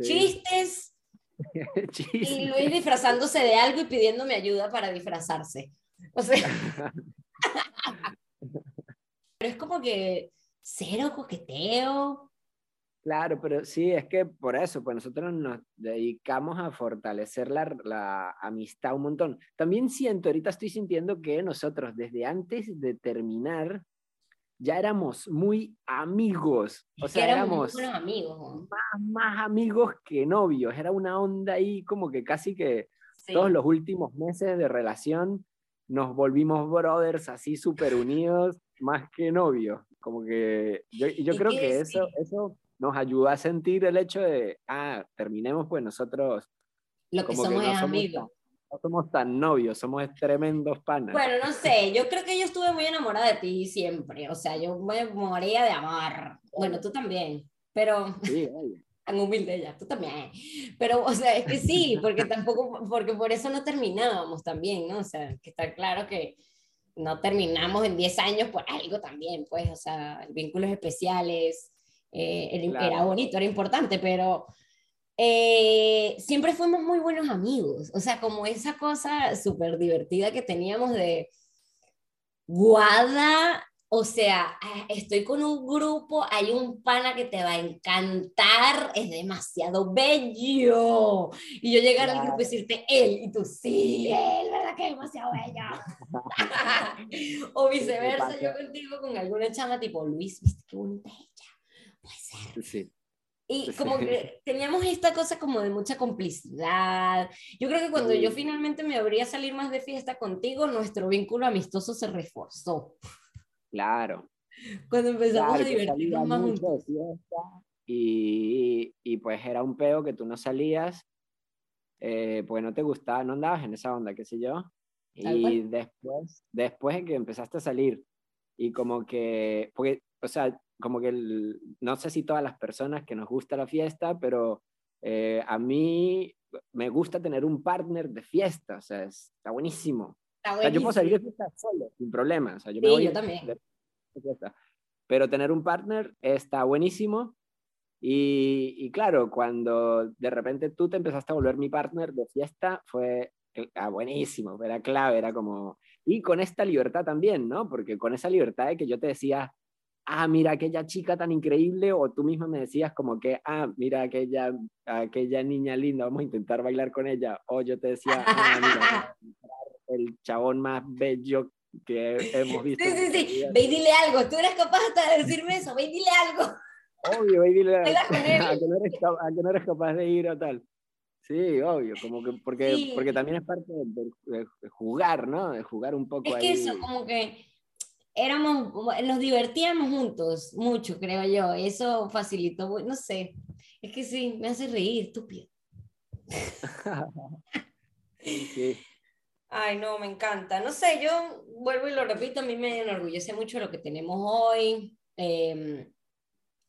Sí. chistes y Chis. Luis disfrazándose de algo y pidiéndome ayuda para disfrazarse. O sea, pero es como que cero coqueteo. Claro, pero sí, es que por eso, pues nosotros nos dedicamos a fortalecer la, la amistad un montón. También siento, ahorita estoy sintiendo que nosotros desde antes de terminar, ya éramos muy amigos. O sea, éramos, amigos. Más, más, amigos que novios. Era una onda ahí como que casi que todos los últimos meses de relación nos volvimos brothers así súper unidos, más que novios. Como que yo, yo creo que eso, eso nos ayuda a sentir el hecho de, ah, terminemos pues nosotros. Lo que somos amigos no somos tan novios, somos tremendos panas. Bueno, no sé, yo creo que yo estuve muy enamorada de ti siempre, o sea, yo me moría de amar. Bueno, tú también, pero... Sí, tan humilde ella, tú también. Pero, o sea, es que sí, porque tampoco, porque por eso no terminábamos también, ¿no? O sea, que está claro que no terminamos en 10 años por algo también, pues, o sea, vínculos especiales, eh, era bonito, era importante, pero eh, siempre fuimos muy buenos amigos, o sea, como esa cosa súper divertida que teníamos de Guada, o sea, ah, estoy con un grupo, hay un pana que te va a encantar, es demasiado bello. Y yo llegar al grupo y decirte él, y tú sí, él, ¿verdad que es demasiado bello? o viceversa, yo contigo con alguna chama tipo, Luis, viste qué bonita ella. Puede ser. Sí. Y como que teníamos esta cosa como de mucha complicidad. Yo creo que cuando yo finalmente me abría a salir más de fiesta contigo, nuestro vínculo amistoso se reforzó. Claro. Cuando empezamos a divertirnos más. Y, y, pues era un peo que tú no salías, eh, pues no te gustaba, no andabas en esa onda, qué sé yo. Y después, después de que empezaste a salir, y como que, porque, o sea, como que no sé si todas las personas que nos gusta la fiesta, pero eh, a mí me gusta tener un partner de fiesta, o sea, está buenísimo. Está O sea, yo puedo salir de fiesta solo, sin problema. O sea, yo sí, yo también. De fiesta. Pero tener un partner está buenísimo. Y, y, claro, cuando de repente tú te empezaste a volver mi partner de fiesta, fue ah, buenísimo, era clave, era como... Y con esta libertad también, ¿no? Porque con esa libertad de que yo te decía, ah, mira aquella chica tan increíble, o tú misma me decías como que, ah, mira aquella, aquella niña linda, vamos a intentar bailar con ella, o yo te decía, ah, mira, el chabón más bello que hemos visto. Sí, sí, sí, ve y dile algo, tú eres capaz de decirme eso, ve y dile algo. Obvio, ve y dile algo, a que, no eres, a que no eres capaz de ir o tal. Sí, obvio, como que porque, porque también es parte de, jugar, ¿no? De jugar un poco es ahí. Es que eso, como que éramos, nos divertíamos juntos mucho, creo yo. Eso facilitó, no sé, es que sí, me hace reír, estúpido. Ay, no, me encanta. No sé, yo vuelvo y lo repito, a mí me enorgullece mucho lo que tenemos hoy. Em,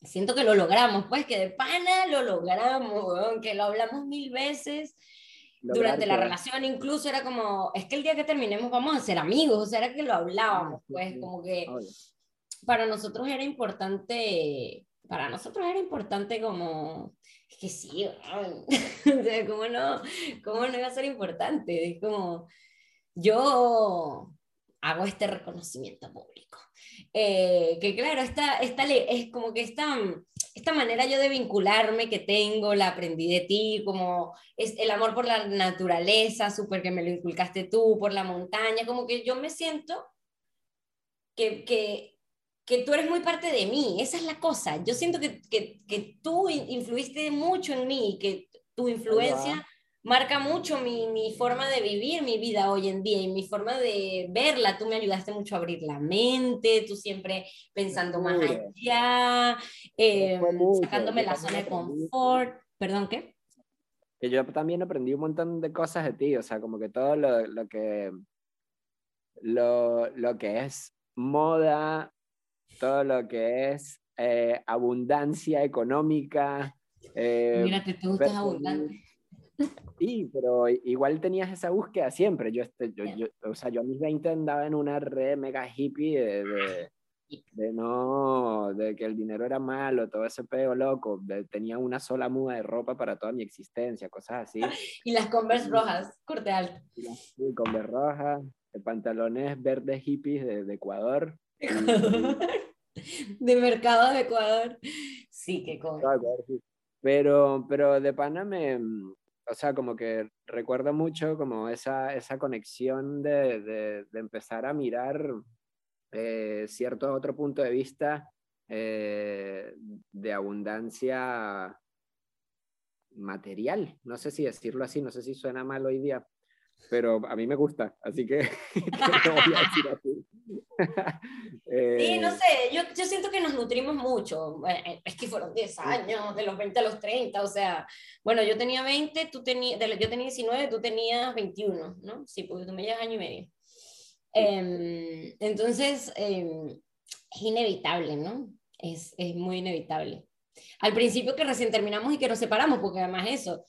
siento que lo logramos, pues que de pana lo logramos, que lo hablamos mil veces durante la relación incluso era como, es que el día que terminemos vamos a ser amigos, o sea, era que lo hablábamos, ah, pues como que para nosotros era importante, para nosotros era importante como, es que sí, o sea, ¿cómo no, cómo no iba a ser importante? Es como, yo hago este reconocimiento público. Eh, que claro, esta, esta, es como que esta, esta manera yo de vincularme que tengo, la aprendí de ti, como es el amor por la naturaleza, súper que me lo inculcaste tú, por la montaña, como que yo me siento que, que, que tú eres muy parte de mí, esa es la cosa, yo siento que, que, que tú influiste mucho en mí, que tu influencia marca mucho mi, mi, forma de vivir mi vida hoy en día y mi forma de verla. Tú me ayudaste mucho a abrir la mente, tú siempre pensando más allá, eh, sacándome la zona de confort. ¿Perdón, qué? Que yo también aprendí un montón de cosas de ti, o sea, como que todo lo, lo que, lo, lo, que es moda, todo lo que es eh, abundancia económica. Eh, Mírate, tú estás abundante. Sí, pero igual tenías esa búsqueda siempre. Yo, este, yo, yo, o sea, yo a mis 20 andaba en una red mega hippie de, de, no, de que el dinero era malo, todo ese peo loco. tenía una sola muda de ropa para toda mi existencia, cosas así. y las Converse rojas, corte alto. Sí, Converse rojas, pantalones verdes hippies de, Ecuador. de mercado de Ecuador. Sí, qué cosa. Pero, pero de pana me, o sea, como que recuerdo mucho como esa, esa conexión de, de, empezar a mirar eh, cierto otro punto de vista eh, de abundancia material. No sé si decirlo así, no sé si suena mal hoy día, pero a mí me gusta, así que, voy a decir así. sí, no eh, sé, yo, yo, siento que nos nutrimos mucho, es que fueron 10 años, de los 20 a los 30, o sea, bueno, yo tenía 20, tú tenías, yo tenía 19, tú tenías 21, ¿no? Sí, porque tú me llevas año y medio. Em, entonces, em, es inevitable, ¿no? Es, es muy inevitable. Al principio que recién terminamos y que nos separamos, porque además eso,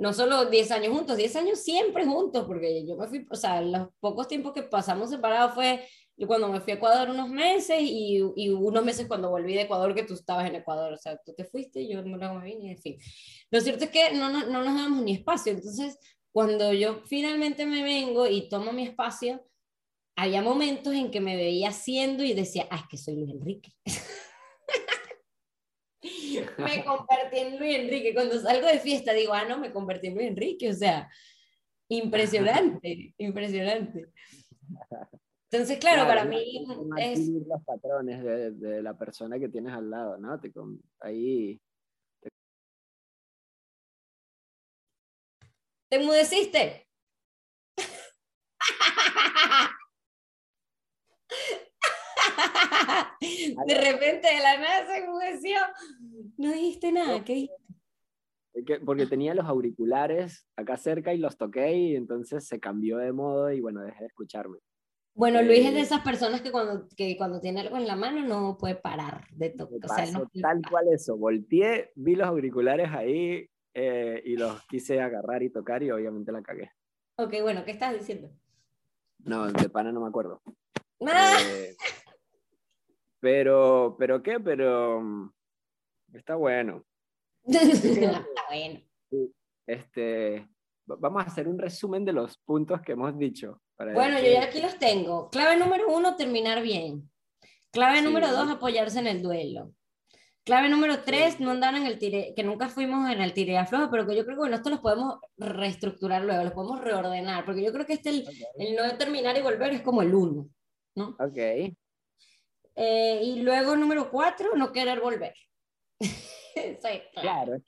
no solo 10 años juntos, 10 años siempre juntos, porque yo me fui, o sea, los pocos tiempos que pasamos separados fue cuando me fui a Ecuador unos meses y, y, unos meses cuando volví de Ecuador que tú estabas en Ecuador, o sea, tú te fuiste, yo no me vine, en fin. Lo cierto es que no, no, no nos damos ni espacio, entonces cuando yo finalmente me vengo y tomo mi espacio, había momentos en que me veía haciendo y decía, ah, es que soy Luis Enrique. me convertí en Luis Enrique. Cuando salgo de fiesta digo, ah, no, me convertí en Luis Enrique. O sea, impresionante, impresionante. Entonces, claro, para mí es... los patrones de, de, la persona que tienes al lado, ¿no? Te, ahí... Te... ¿Te enmudeciste? de repente de la nada se enmudeció. No dijiste nada, ¿qué Porque tenía los auriculares acá cerca y los toqué y entonces se cambió de modo y bueno, dejé de escucharme. Bueno, Luis es de eh, esas personas que cuando, que cuando tiene algo en la mano no puede parar de tocar. tal cual eso, volteé, vi los auriculares ahí eh, y los quise agarrar y tocar y obviamente la cagué. Ok, bueno, ¿qué estás diciendo? No, de pana no me acuerdo. ¡Ah! Eh, pero, pero qué, pero mm, está bueno. está bueno. Este, vamos a hacer un resumen de los puntos que hemos dicho. Bueno, yo ya aquí los tengo. Clave número uno, terminar bien. Clave número dos, apoyarse en el duelo. Clave número tres, no andar en el tire, que nunca fuimos en el tire afloja, pero que yo creo que bueno, esto los podemos reestructurar luego, los podemos reordenar, porque yo creo que este, el, el no terminar y volver es como el uno, ¿no? Ok. Eh, y luego, número cuatro, no querer volver. claro.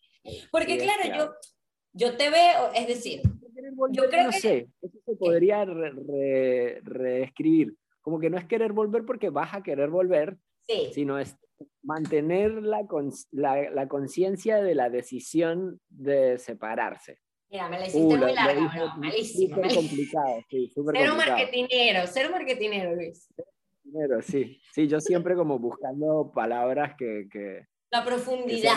Porque, claro, Yo, yo te veo, es decir, yo creo no que... sé, eso se podría reescribir. Como que no es querer volver porque vas a querer volver, sino es mantener la, la, la conciencia de la decisión de separarse. Mira, me la hiciste muy larga, no, malísimo. Súper complicado, sí, súper Cero marketinero, cero marketinero, Luis sí. Sí, yo siempre como buscando palabras que... que la profundidad.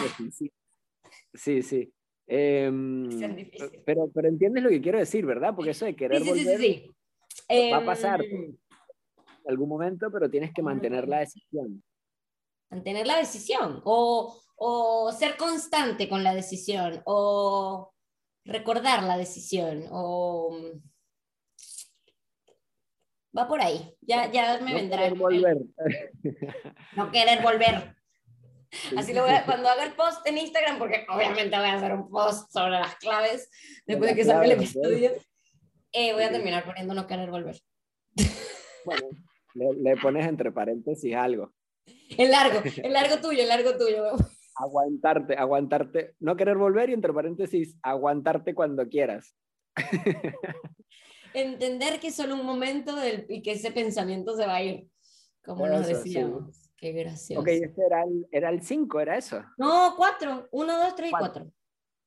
sí, sí. Em, pero, pero entiendes lo que quiero decir, ¿verdad? Porque eso de querer volver va a pasar em, en algún momento, pero tienes que mantener la decisión. Mantener la decisión o, o ser constante con la decisión o recordar la decisión o Va por ahí. Ya, ya me vendrá. No querer volver. No querer volver. Así lo voy a, cuando haga el post en Instagram, porque obviamente voy a hacer un post sobre las claves después de que salga el episodio, eh, voy a terminar poniendo no querer volver. Bueno, le, pones entre paréntesis algo. El largo, el largo tuyo, el largo tuyo. Aguantarte, aguantarte, no querer volver y entre paréntesis, aguantarte cuando quieras entender que es solo un momento del, y que ese pensamiento se va a ir, como nos decíamos. Qué gracioso. Ok, ese era el 5, ¿era eso? No, 4. 1, 2, 3 y 4.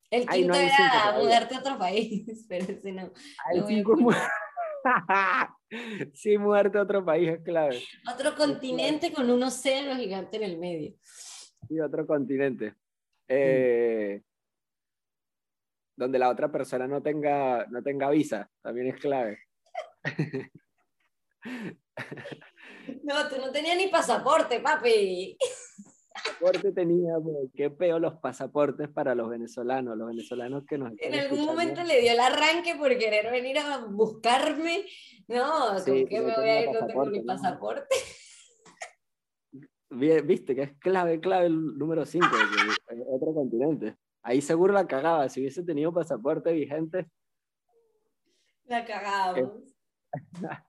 El quinto era mudarte a otro país, pero si no. Ah, el 5 sí, mudarte a otro país es clave. Otro continente con un océano gigante en el medio. Sí, otro continente. Eh, donde la otra persona no tenga, no tenga visa, también es clave. No, tú no tenías ni pasaporte, papi. Pasaporte tenía, qué peo los pasaportes para los venezolanos, los venezolanos que nos... En algún momento le dio el arranque por querer venir a buscarme. No, ¿con qué me voy a ir? No tengo ni pasaporte. Viste que es clave, clave el número 5, otro continente. Ahí seguro la cagaba. Si hubiese tenido pasaporte vigente. La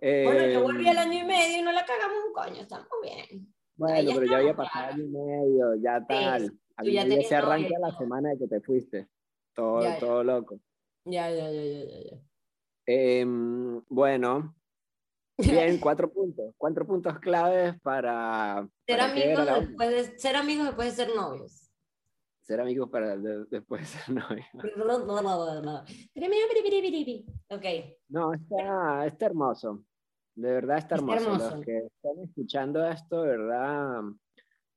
Bueno, yo volví al Em, año y medio y no la cagamos un coño, estamos bien. Bueno, ya pero ya había pasado año y medio, ya tal. A tú mí ya me tenías ese novio arranque y a la semana de que te fuiste. Todo, Ya, ya. todo loco. Ya, ya, ya, ya, ya. Em, bueno, bien, cuatro puntos. Cuatro puntos claves para, Ser para amigos, después de, ser amigos después de ser novios. Ser amigos para de- después de ser novios. Ok, No, está, está hermoso. De verdad está Está hermoso. hermoso. Los que están escuchando esto, de verdad,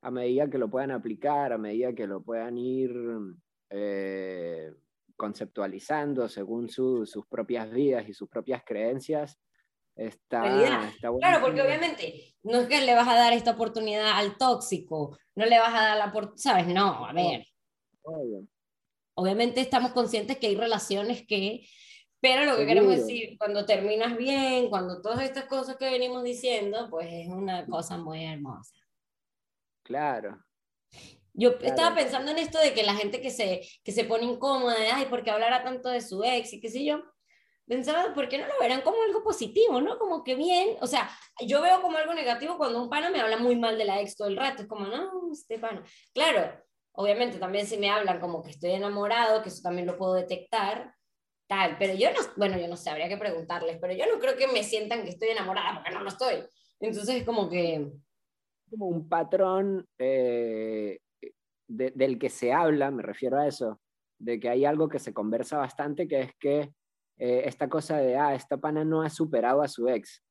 a medida que lo puedan aplicar, a medida que lo puedan ir eh, conceptualizando según su- sus propias vidas y sus propias creencias, está, está Claro, porque obviamente no es que le vas a dar esta oportunidad al tóxico, no le vas a dar la oportunidad, ¿sabes? No, a ver, Obvio. obviamente estamos conscientes que hay relaciones que, pero lo que queremos decir, cuando terminas bien, cuando todas estas cosas que venimos diciendo, pues es una cosa muy hermosa. Claro. Yo Claro. estaba pensando en esto de que la gente que se, que se pone incómoda, de, ay, porque hablara tanto de su ex y qué sé yo, pensaba, ¿por qué no lo verán como algo positivo, no? Como que bien, o sea, yo veo como algo negativo cuando un pana me habla muy mal de la ex todo el rato, es como, no, este pana. Claro, obviamente también si me hablan como que estoy enamorado, que eso también lo puedo detectar, tal, pero yo no, bueno, yo no sé, habría que preguntarles, pero yo no creo que me sientan que estoy enamorada, porque no lo estoy. Entonces es como que, como un patrón eh, de- del que se habla, me refiero a eso, de que hay algo que se conversa bastante, que es que eh, esta cosa de, ah, esta pana no ha superado a su ex.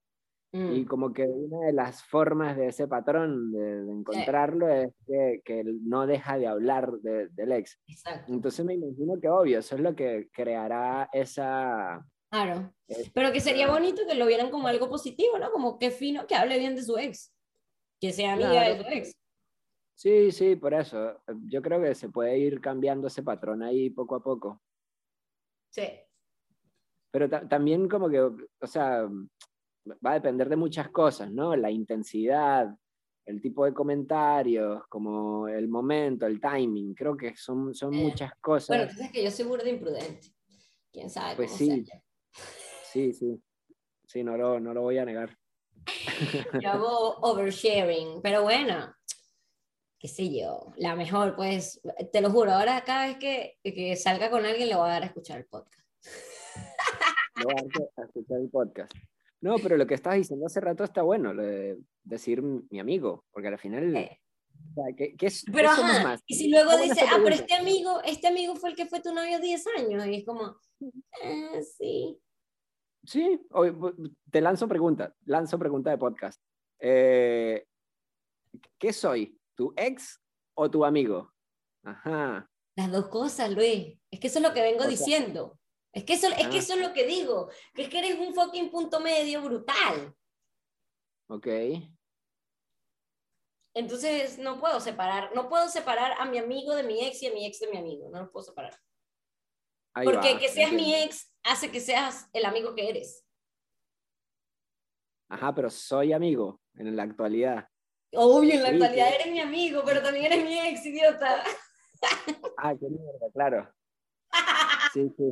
Mm, Y como que una de las formas de ese patrón, de, de encontrarlo, es que, que él no deja de hablar de- del ex. exacto. Entonces me imagino que obvio, eso es lo que creará esa... Claro. esa- Pero que sería bonito que lo vieran como algo positivo, ¿no? Como que fino que hable bien de su ex. Que sea amiga Claro. de su ex. Sí, sí, por eso. Yo creo que se puede ir cambiando ese patrón ahí poco a poco. Sí. Pero ta- también como que, o sea, va a depender de muchas cosas, ¿no? La intensidad, el tipo de comentarios, como el momento, el timing. Creo que son, son Eh, muchas cosas. Bueno, entonces que yo soy burda imprudente. ¿Quién sabe Pues cómo sí. sea? Sí, sí. Sí, no lo, no lo voy a negar. Yo hago oversharing, pero bueno, qué sé yo, la mejor, pues, te lo juro, ahora cada vez que, que salga con alguien le voy a dar a escuchar el podcast. No voy a darte a escuchar el podcast. No, pero lo que estabas diciendo hace rato está bueno, lo de decir mi amigo, porque al final, Eh, o sea, ¿qué, qué es, Pero qué ajá, más? y si luego dice, ah, pero este amigo, este amigo fue el que fue tu novio 10 años, y es como, ah, sí. Sí, te lanzo pregunta, lanzo pregunta de podcast. Eh, ¿Qué soy? ¿Tu ex o tu amigo? Ajá, Las dos cosas, Luis. Es que eso es lo que vengo O sea- diciendo. Es que, eso, es que Ah. eso es lo que digo. Que es que eres un fucking punto medio brutal. ok. Entonces no puedo separar, no puedo separar a mi amigo de mi ex y a mi ex de mi amigo. No los puedo separar. Ahí Porque va, que seas mi ex hace que seas el amigo que eres. Ajá, pero soy amigo en la actualidad. Obvio, en la actualidad eres mi amigo, pero también eres mi ex, idiota. Ah, qué mierda, claro. Sí, sí.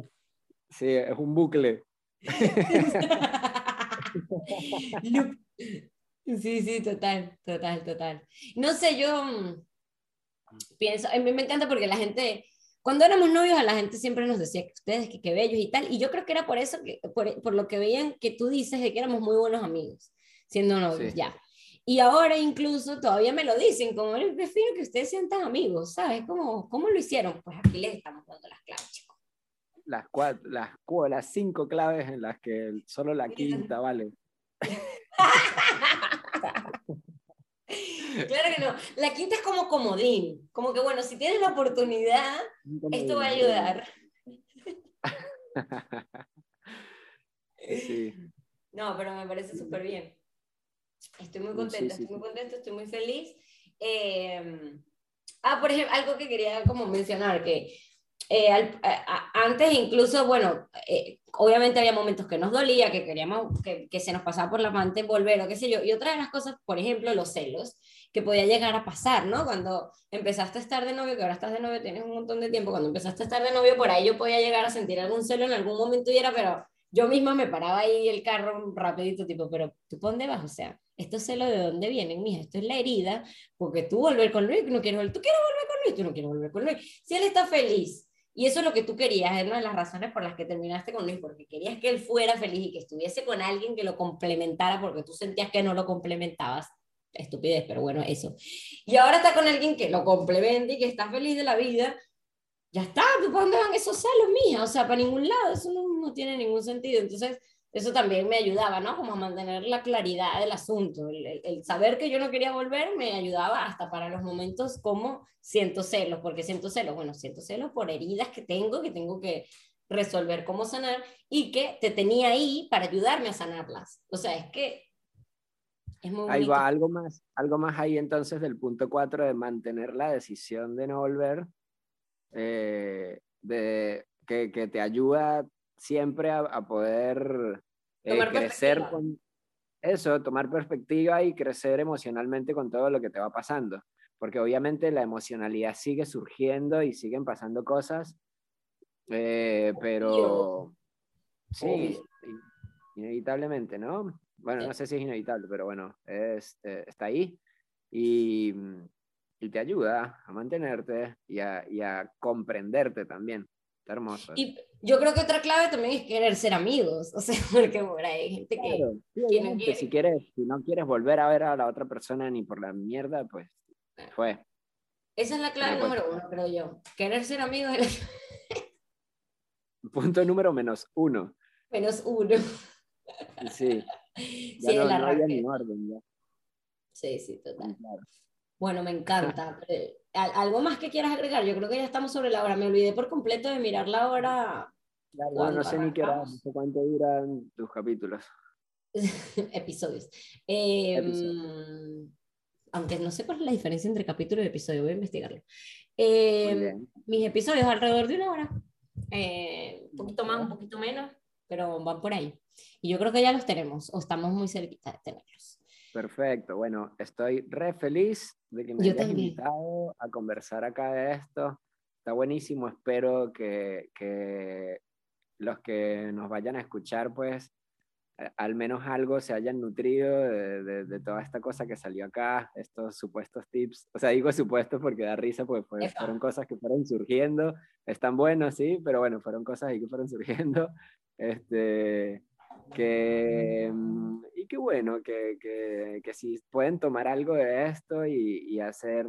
Sí, es un bucle. Sí, sí, total, total, total. No sé, yo mm, pienso, a mí me encanta porque la gente, cuando éramos novios, a la gente siempre nos decía que ustedes, que, que bellos y tal, y yo creo que era por eso, que, por, por lo que veían que tú dices de que éramos muy buenos amigos, siendo novios, Sí. ya. Y ahora incluso todavía me lo dicen, como, "Ay, qué fino que ustedes sean tan amigos, ¿sabes? ¿Cómo, ¿Cómo lo hicieron? Pues aquí les estamos dando las claves. Las, cuatro, las, las cinco claves en las que solo la quinta vale. Claro que no. La quinta es como comodín, como que bueno, si tienes la oportunidad, esto va a ayudar. Sí. No, pero me parece súper bien. Estoy muy contenta, sí, estoy muy contenta, estoy muy feliz. Eh, ah, por ejemplo, algo que quería como mencionar, que eh, al- antes incluso, bueno, eh, obviamente había momentos que nos dolía, que queríamos que, que se nos pasaba por la mente volver o qué sé yo. Y otra de las cosas, por ejemplo, los celos, que podía llegar a pasar, ¿no? Cuando empezaste a estar de novio, que ahora estás de novio, tienes un montón de tiempo, cuando empezaste a estar de novio, por ahí yo podía llegar a sentir algún celo en algún momento y era, pero yo misma me paraba ahí el carro rapidito, tipo, pero ¿tú por dónde vas? O sea, esto sé lo de dónde vienen, mija, esto es la herida, porque tú volver con Luis, no quieres volver, tú quieres volver con Luis, tú no quieres volver con Luis. Si él está feliz, y eso es lo que tú querías, es una de las razones por las que terminaste con Luis, porque querías que él fuera feliz y que estuviese con alguien que lo complementara, porque tú sentías que no lo complementabas. Estupidez, pero bueno, eso. Y ahora está con alguien que lo complementa y que está feliz de la vida, ya está, ¿para dónde van esos celos, mía? O sea, para ningún lado, eso no, no, tiene ningún sentido. Entonces, eso también me ayudaba, ¿no? Como a mantener la claridad del asunto. El, el, saber que yo no quería volver me ayudaba hasta para los momentos como siento celos, porque siento celos, bueno, siento celos por heridas que tengo, que tengo que resolver cómo sanar y que te tenía ahí para ayudarme a sanarlas. O sea, es que es muy Ahí va algo más, algo más ahí entonces del punto 4 de mantener la decisión de no volver eh, de, que, que, te ayuda siempre a, a poder eh, crecer con eso, tomar perspectiva y crecer emocionalmente con todo lo que te va pasando. Porque obviamente la emocionalidad sigue surgiendo y siguen pasando cosas, eh, pero sí, inevitablemente, ¿no? Bueno, no sé si es inevitable, pero bueno, es, está ahí. Y, y te ayuda a mantenerte y a, y a comprenderte también. Está hermoso. Y yo creo que otra clave también es querer ser amigos, o sea, porque por ahí hay gente que, claro, sí, que no quiere. Si, quieres, si no quieres volver a ver a la otra persona ni por la mierda, pues fue. Esa es la clave número uno, creo yo. Querer ser amigos es la Punto número menos uno. menos uno. Sí. Sí, Ya no, el no había arranque. ni orden. Ya. Sí, sí, total. Claro. Bueno, me encanta. ¿al- ¿Algo más que quieras agregar? Yo creo que ya estamos sobre la hora. Me olvidé por completo de mirar la hora. Claro, ¿Cuándo no sé ni qué hora, no arrancamos? sé cuánto duran tus capítulos. episodios. Eh, Episodios. aunque no sé cuál es la diferencia entre capítulo y episodio, voy a investigarlo. Eh, mis episodios alrededor de una hora. Eh, un poquito más, un poquito menos, pero van por ahí. Y yo creo que ya los tenemos, o estamos muy cerquita de tenerlos. Perfecto. Bueno, estoy re feliz de que me Yo hayas también. invitado a conversar acá de esto. Está buenísimo. Espero que, que los que nos vayan a escuchar, pues, al menos algo se hayan nutrido de, de- de toda esta cosa que salió acá, estos supuestos tips. O sea, digo supuestos porque da risa, Epa. fueron cosas que fueron surgiendo. Están buenos, sí, pero bueno, fueron cosas ahí que fueron surgiendo. Este, que, mm, y qué bueno, que, que, que si pueden tomar algo de esto y, y hacer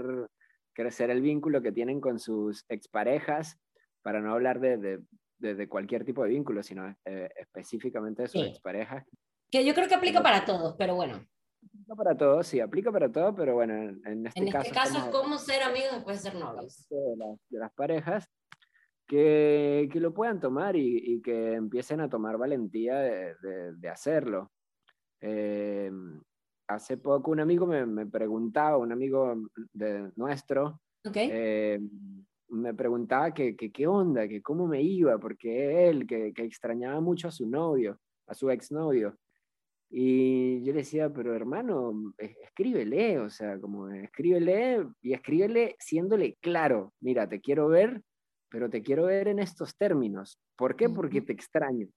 crecer el vínculo que tienen con sus exparejas, para no hablar de, de, de- de cualquier tipo de vínculo, sino eh, específicamente de sus Sí. exparejas. Que yo creo que aplica para todos, pero bueno, No para todos, sí, aplica para todo, pero bueno, en, en este en caso, este caso es como ser amigos después de ser novios. de las, de las parejas, que, que lo puedan tomar y, y que empiecen a tomar valentía de, de- de hacerlo. Eh, hace poco un amigo me, me preguntaba, un amigo de nuestro, ¿Ok? eh, me preguntaba que, qué onda, que cómo me iba, porque él, que, que extrañaba mucho a su novio, a su exnovio. Y yo le decía, pero hermano, es- escríbele, o sea, como escríbele y escríbele siéndole claro, mira, te quiero ver, pero te quiero ver en estos términos. ¿Por qué? Porque te extraño,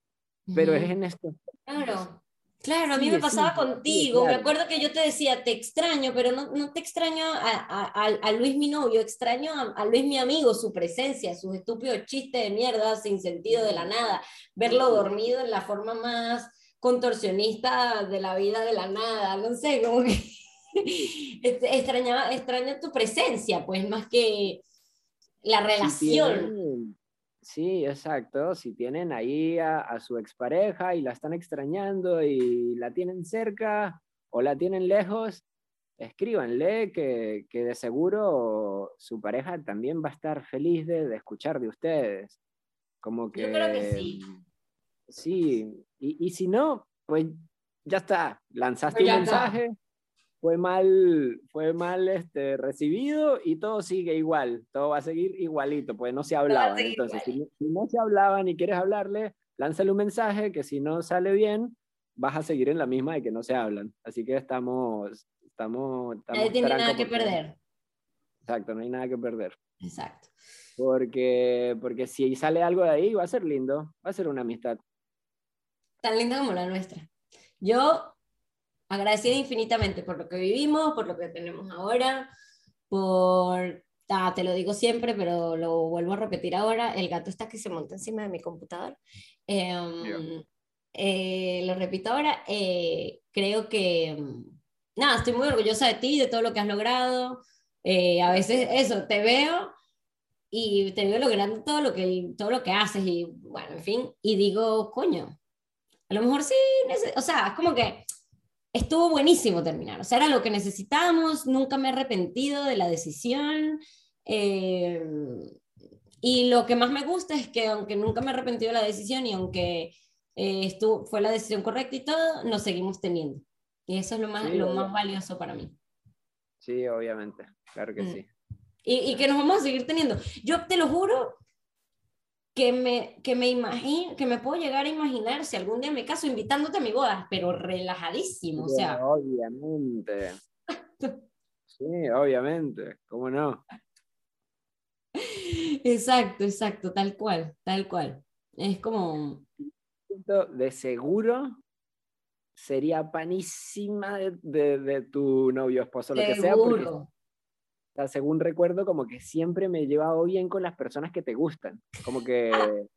pero es en estos Claro, claro, a mí Sí, me pasaba sí, contigo. Me claro. acuerdo que yo te decía, te extraño, pero no, no te extraño a, a- a- Luis mi novio, extraño a, a Luis mi amigo, su presencia, sus estúpidos chistes de mierda sin sentido de la nada, verlo dormido en la forma más contorsionista de la vida de la nada, no sé, como que este, extrañaba, extraño tu presencia, pues más que la Si relación. tienen- sí, exacto. Si tienen ahí a, a su expareja y la están extrañando y la tienen cerca o la tienen lejos, escríbanle que, que de seguro su pareja también va a estar feliz de, de escuchar de ustedes. Como que... Yo creo que sí. Sí, y, y si no, pues ya está, lanzaste Pues ya un está. Fue mal, fue mal este, recibido y todo sigue igual, todo va a seguir igualito, pues no se hablaban. seguir Entonces, si, no- si no se hablaban y quieres hablarle, lánzale un mensaje que si no sale bien, vas a seguir en la misma de que no se hablan. Así que estamos, estamos, estamos Nadie tiene nada que perder. Exacto, no hay nada que perder. Exacto. Porque, porque si sale algo de ahí, va a ser lindo, va a ser una amistad. tan linda como la nuestra. Yo agradecida infinitamente por lo que vivimos, por lo que tenemos ahora, por, ah, te lo digo siempre, pero lo vuelvo a repetir ahora, el gato está que se monta encima de mi computador. Em, eh, lo repito ahora, eh, creo que, nada, estoy muy orgullosa de ti, de todo lo que has logrado. Eh, a veces eso, te veo y te veo logrando todo lo que, todo lo que haces y bueno, en fin, y digo, coño, a lo mejor sí, o sea, es como que estuvo buenísimo terminar, o sea, era lo que necesitábamos, nunca me he arrepentido de la decisión. Eh, y lo que más me gusta es que aunque nunca me he arrepentido de la decisión y aunque eh, estuvo, fue la decisión correcta y todo, nos seguimos teniendo. Y eso es lo más, lo más valioso para mí. Sí, obviamente, claro que mm. sí. Y, y, que nos vamos a seguir teniendo. Yo te lo juro que me, que me imagino, que me puedo llegar a imaginar si algún día me caso invitándote a mi boda, pero relajadísimo, o sea. Obviamente. sí, obviamente, ¿cómo no? Exacto, exacto, tal cual, tal cual. Es como... De seguro sería panísima de, de, tu novio, esposo, lo que sea, porque según recuerdo, como que siempre me he llevado bien con las personas que te gustan. Como que...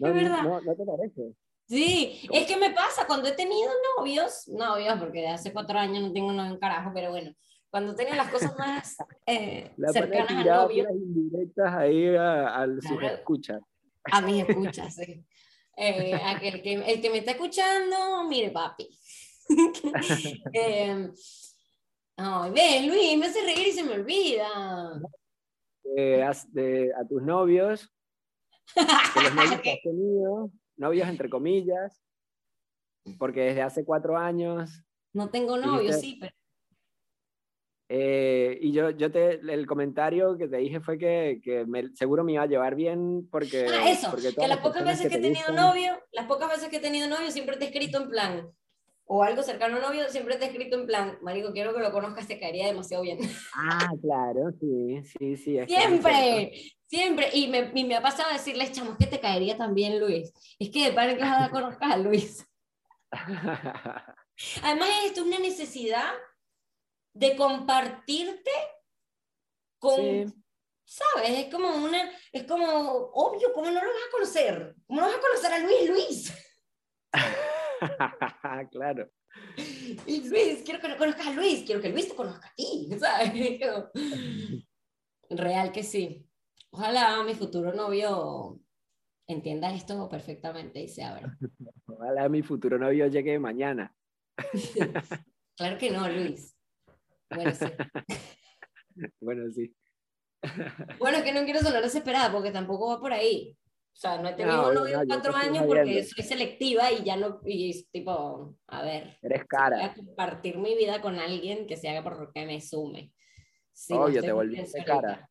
No, verdad. No, te parece? Sí, es que me pasa cuando he tenido novios, novios, porque de hace cuatro años no tengo novio en carajo, pero bueno, cuando tengo las cosas más eh, cercanas a novio. indirectas ahí a, a sus escuchas. A mis escuchas, sí. Eh, aquel que, el que me está escuchando, mire papi. eh, Ay, ven, Luis, me hace reír y se me olvida. de, a tus novios, los novios que has tenido, novios entre comillas, porque desde hace cuatro años. No tengo novio, sí, pero. Eh, y yo, yo te, el comentario que te dije fue que, que me, seguro me iba a llevar bien porque... Ah, eso, que las pocas veces que, he tenido novio, las pocas veces que he tenido novio siempre te he escrito en plan, o algo cercano a novio, siempre te he escrito en plan, marico, quiero que lo conozcas, te caería demasiado bien. Ah, claro, sí, sí, sí. siempre, siempre. Y me, y me, ha pasado decirles, chamos, que te caería también Luis. Es que para que vas a conozcas a Luis. Además, esto es una necesidad de compartirte con... ¿Sabes? Es como una, es como obvio, ¿cómo no lo vas a conocer? ¿Cómo no vas a conocer a Luis Luis? claro. Y Luis, quiero que no conozcas a Luis, quiero que Luis te conozca a ti, ¿sabes? Real que sí. Ojalá mi futuro novio entienda esto perfectamente y se abra. Ojalá mi futuro novio llegue mañana. claro que no, Luis. Bueno, sí. Bueno, sí. Bueno, que no quiero sonar desesperada porque tampoco va por ahí. O sea, no he tenido no, novio cuatro años porque soy selectiva y ya no, y es tipo, a ver. Eres cara. Voy a compartir mi vida con alguien que se haga porque me sume. Sí, Oye, te volviste cara.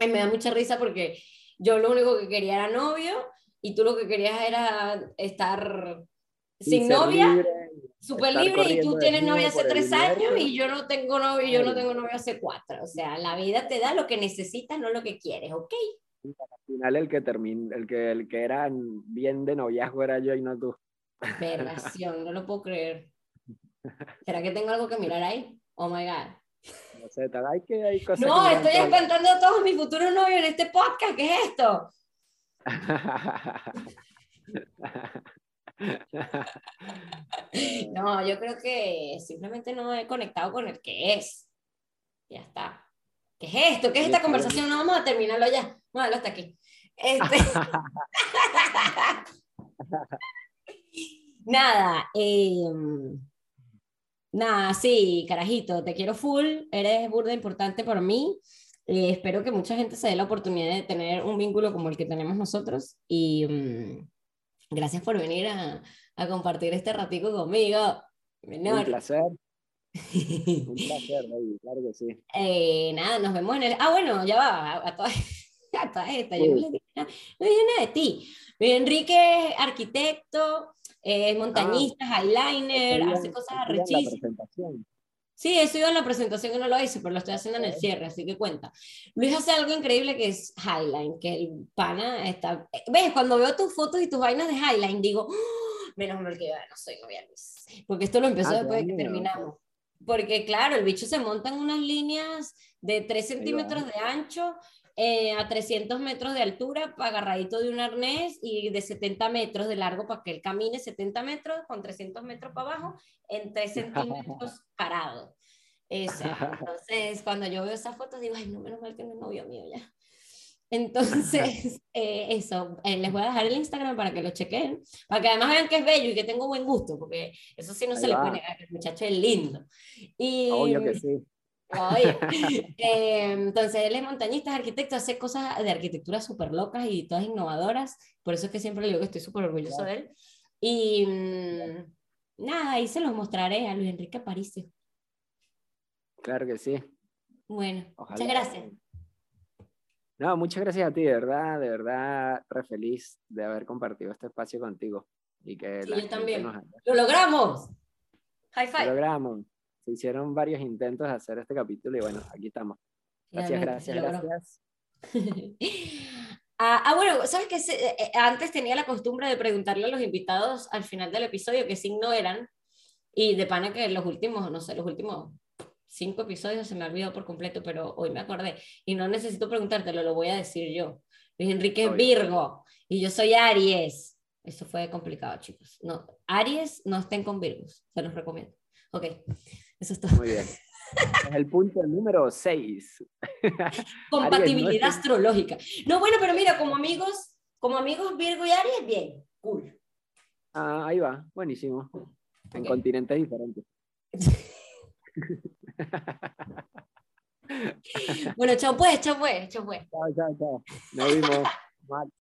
me da mucha risa porque yo lo único que quería era novio y tú lo que querías era estar sin novia, súper libre, y tú tienes novia hace tres años y yo no tengo novio, yo no tengo novio hace cuatro. O sea, la vida te da lo que necesitas, no lo que quieres, ¿ok? Al final el que terminó, el que, el que era bien de noviazgo era yo y no tú. Vergación, no lo puedo creer. ¿Será que tengo algo que mirar ahí? Oh my god. No sé, hay que hay cosas. No, estoy espantando a todos mis futuros novios en este podcast. ¿Qué es esto? no, yo creo que simplemente no he conectado con el que es. Ya está. ¿Qué es esto? ¿Qué es esta conversación? No vamos a terminarlo ya. Bueno, hasta aquí. Este... nada, em, nada, sí, carajito, te quiero full, eres burda importante para mí. Eh, espero que mucha gente se dé la oportunidad de tener un vínculo como el que tenemos nosotros y mm, gracias por venir a, a, compartir este ratico conmigo. Un placer. Un placer, claro que sí. Eh, nada, nos vemos en el... Ah, bueno, ya va, a, todas, estas, yo no le dije nada, de ti. Enrique es arquitecto, es montañista, ah, eyeliner, hace cosas arrechísimas. Sí, eso iba en la presentación que no lo hice, pero lo estoy haciendo en el cierre, así que cuenta. Luis hace algo increíble que es Highline, que el pana está... ¿Ves? Cuando veo tus fotos y tus vainas de Highline, digo, ¡Oh! menos mal que yo no soy novia Luis. Porque esto lo empezó Ah, después de que terminamos. Porque claro, el bicho se monta en unas líneas de 3 centímetros de ancho eh, a 300 metros de altura, agarradito de un arnés y de 70 metros de largo para que él camine 70 metros con 300 metros para abajo en 3 centímetros parado. Eso. Entonces, cuando yo veo esas fotos, digo, ay, no, menos mal que no es novio mío ya. Entonces, eh, eso, eh, les voy a dejar el Instagram para que lo chequen, para que además vean que es bello y que tengo buen gusto, porque eso sí no Ahí se le va. puede negar, que el muchacho es lindo. Y, Obvio que sí. Oye, eh, entonces él es montañista, es arquitecto, hace cosas de arquitectura súper locas y todas innovadoras, por eso es que siempre le digo que estoy súper orgulloso de él. Y mm, nada, ahí se los mostraré a Luis Enrique Aparicio. Claro que sí. Bueno, Ojalá. muchas gracias. No, muchas gracias a ti, de verdad, de verdad, re feliz de haber compartido este espacio contigo. Y que Sí, yo también. nos ¡Lo logramos! High Lo five. logramos. Se hicieron varios intentos de hacer este capítulo y bueno, aquí estamos. Gracias, gracias, gracias. ah, ah, bueno, ¿sabes qué? Se- eh, eh, Antes tenía la costumbre de preguntarle a los invitados al final del episodio qué signo eran. Y de pana que los últimos, no sé, los últimos cinco episodios se me olvidó por completo, pero hoy me acordé. Y no necesito preguntártelo, lo voy a decir yo. Luis Enrique es. Virgo y yo soy Aries. Eso fue complicado, chicos. No, Aries, no estén con Virgos, se los recomiendo. Ok, eso es todo. Muy bien. Es el punto número 6. Compatibilidad Aries, no astrológica. No, bueno, pero mira, como amigos, como amigos Virgo y Aries, bien, cool. Ah, ahí va, buenísimo. En continentes diferentes. Bueno, chao pues, chao pues, chao pues. Chao, chao, chao. Nos vimos.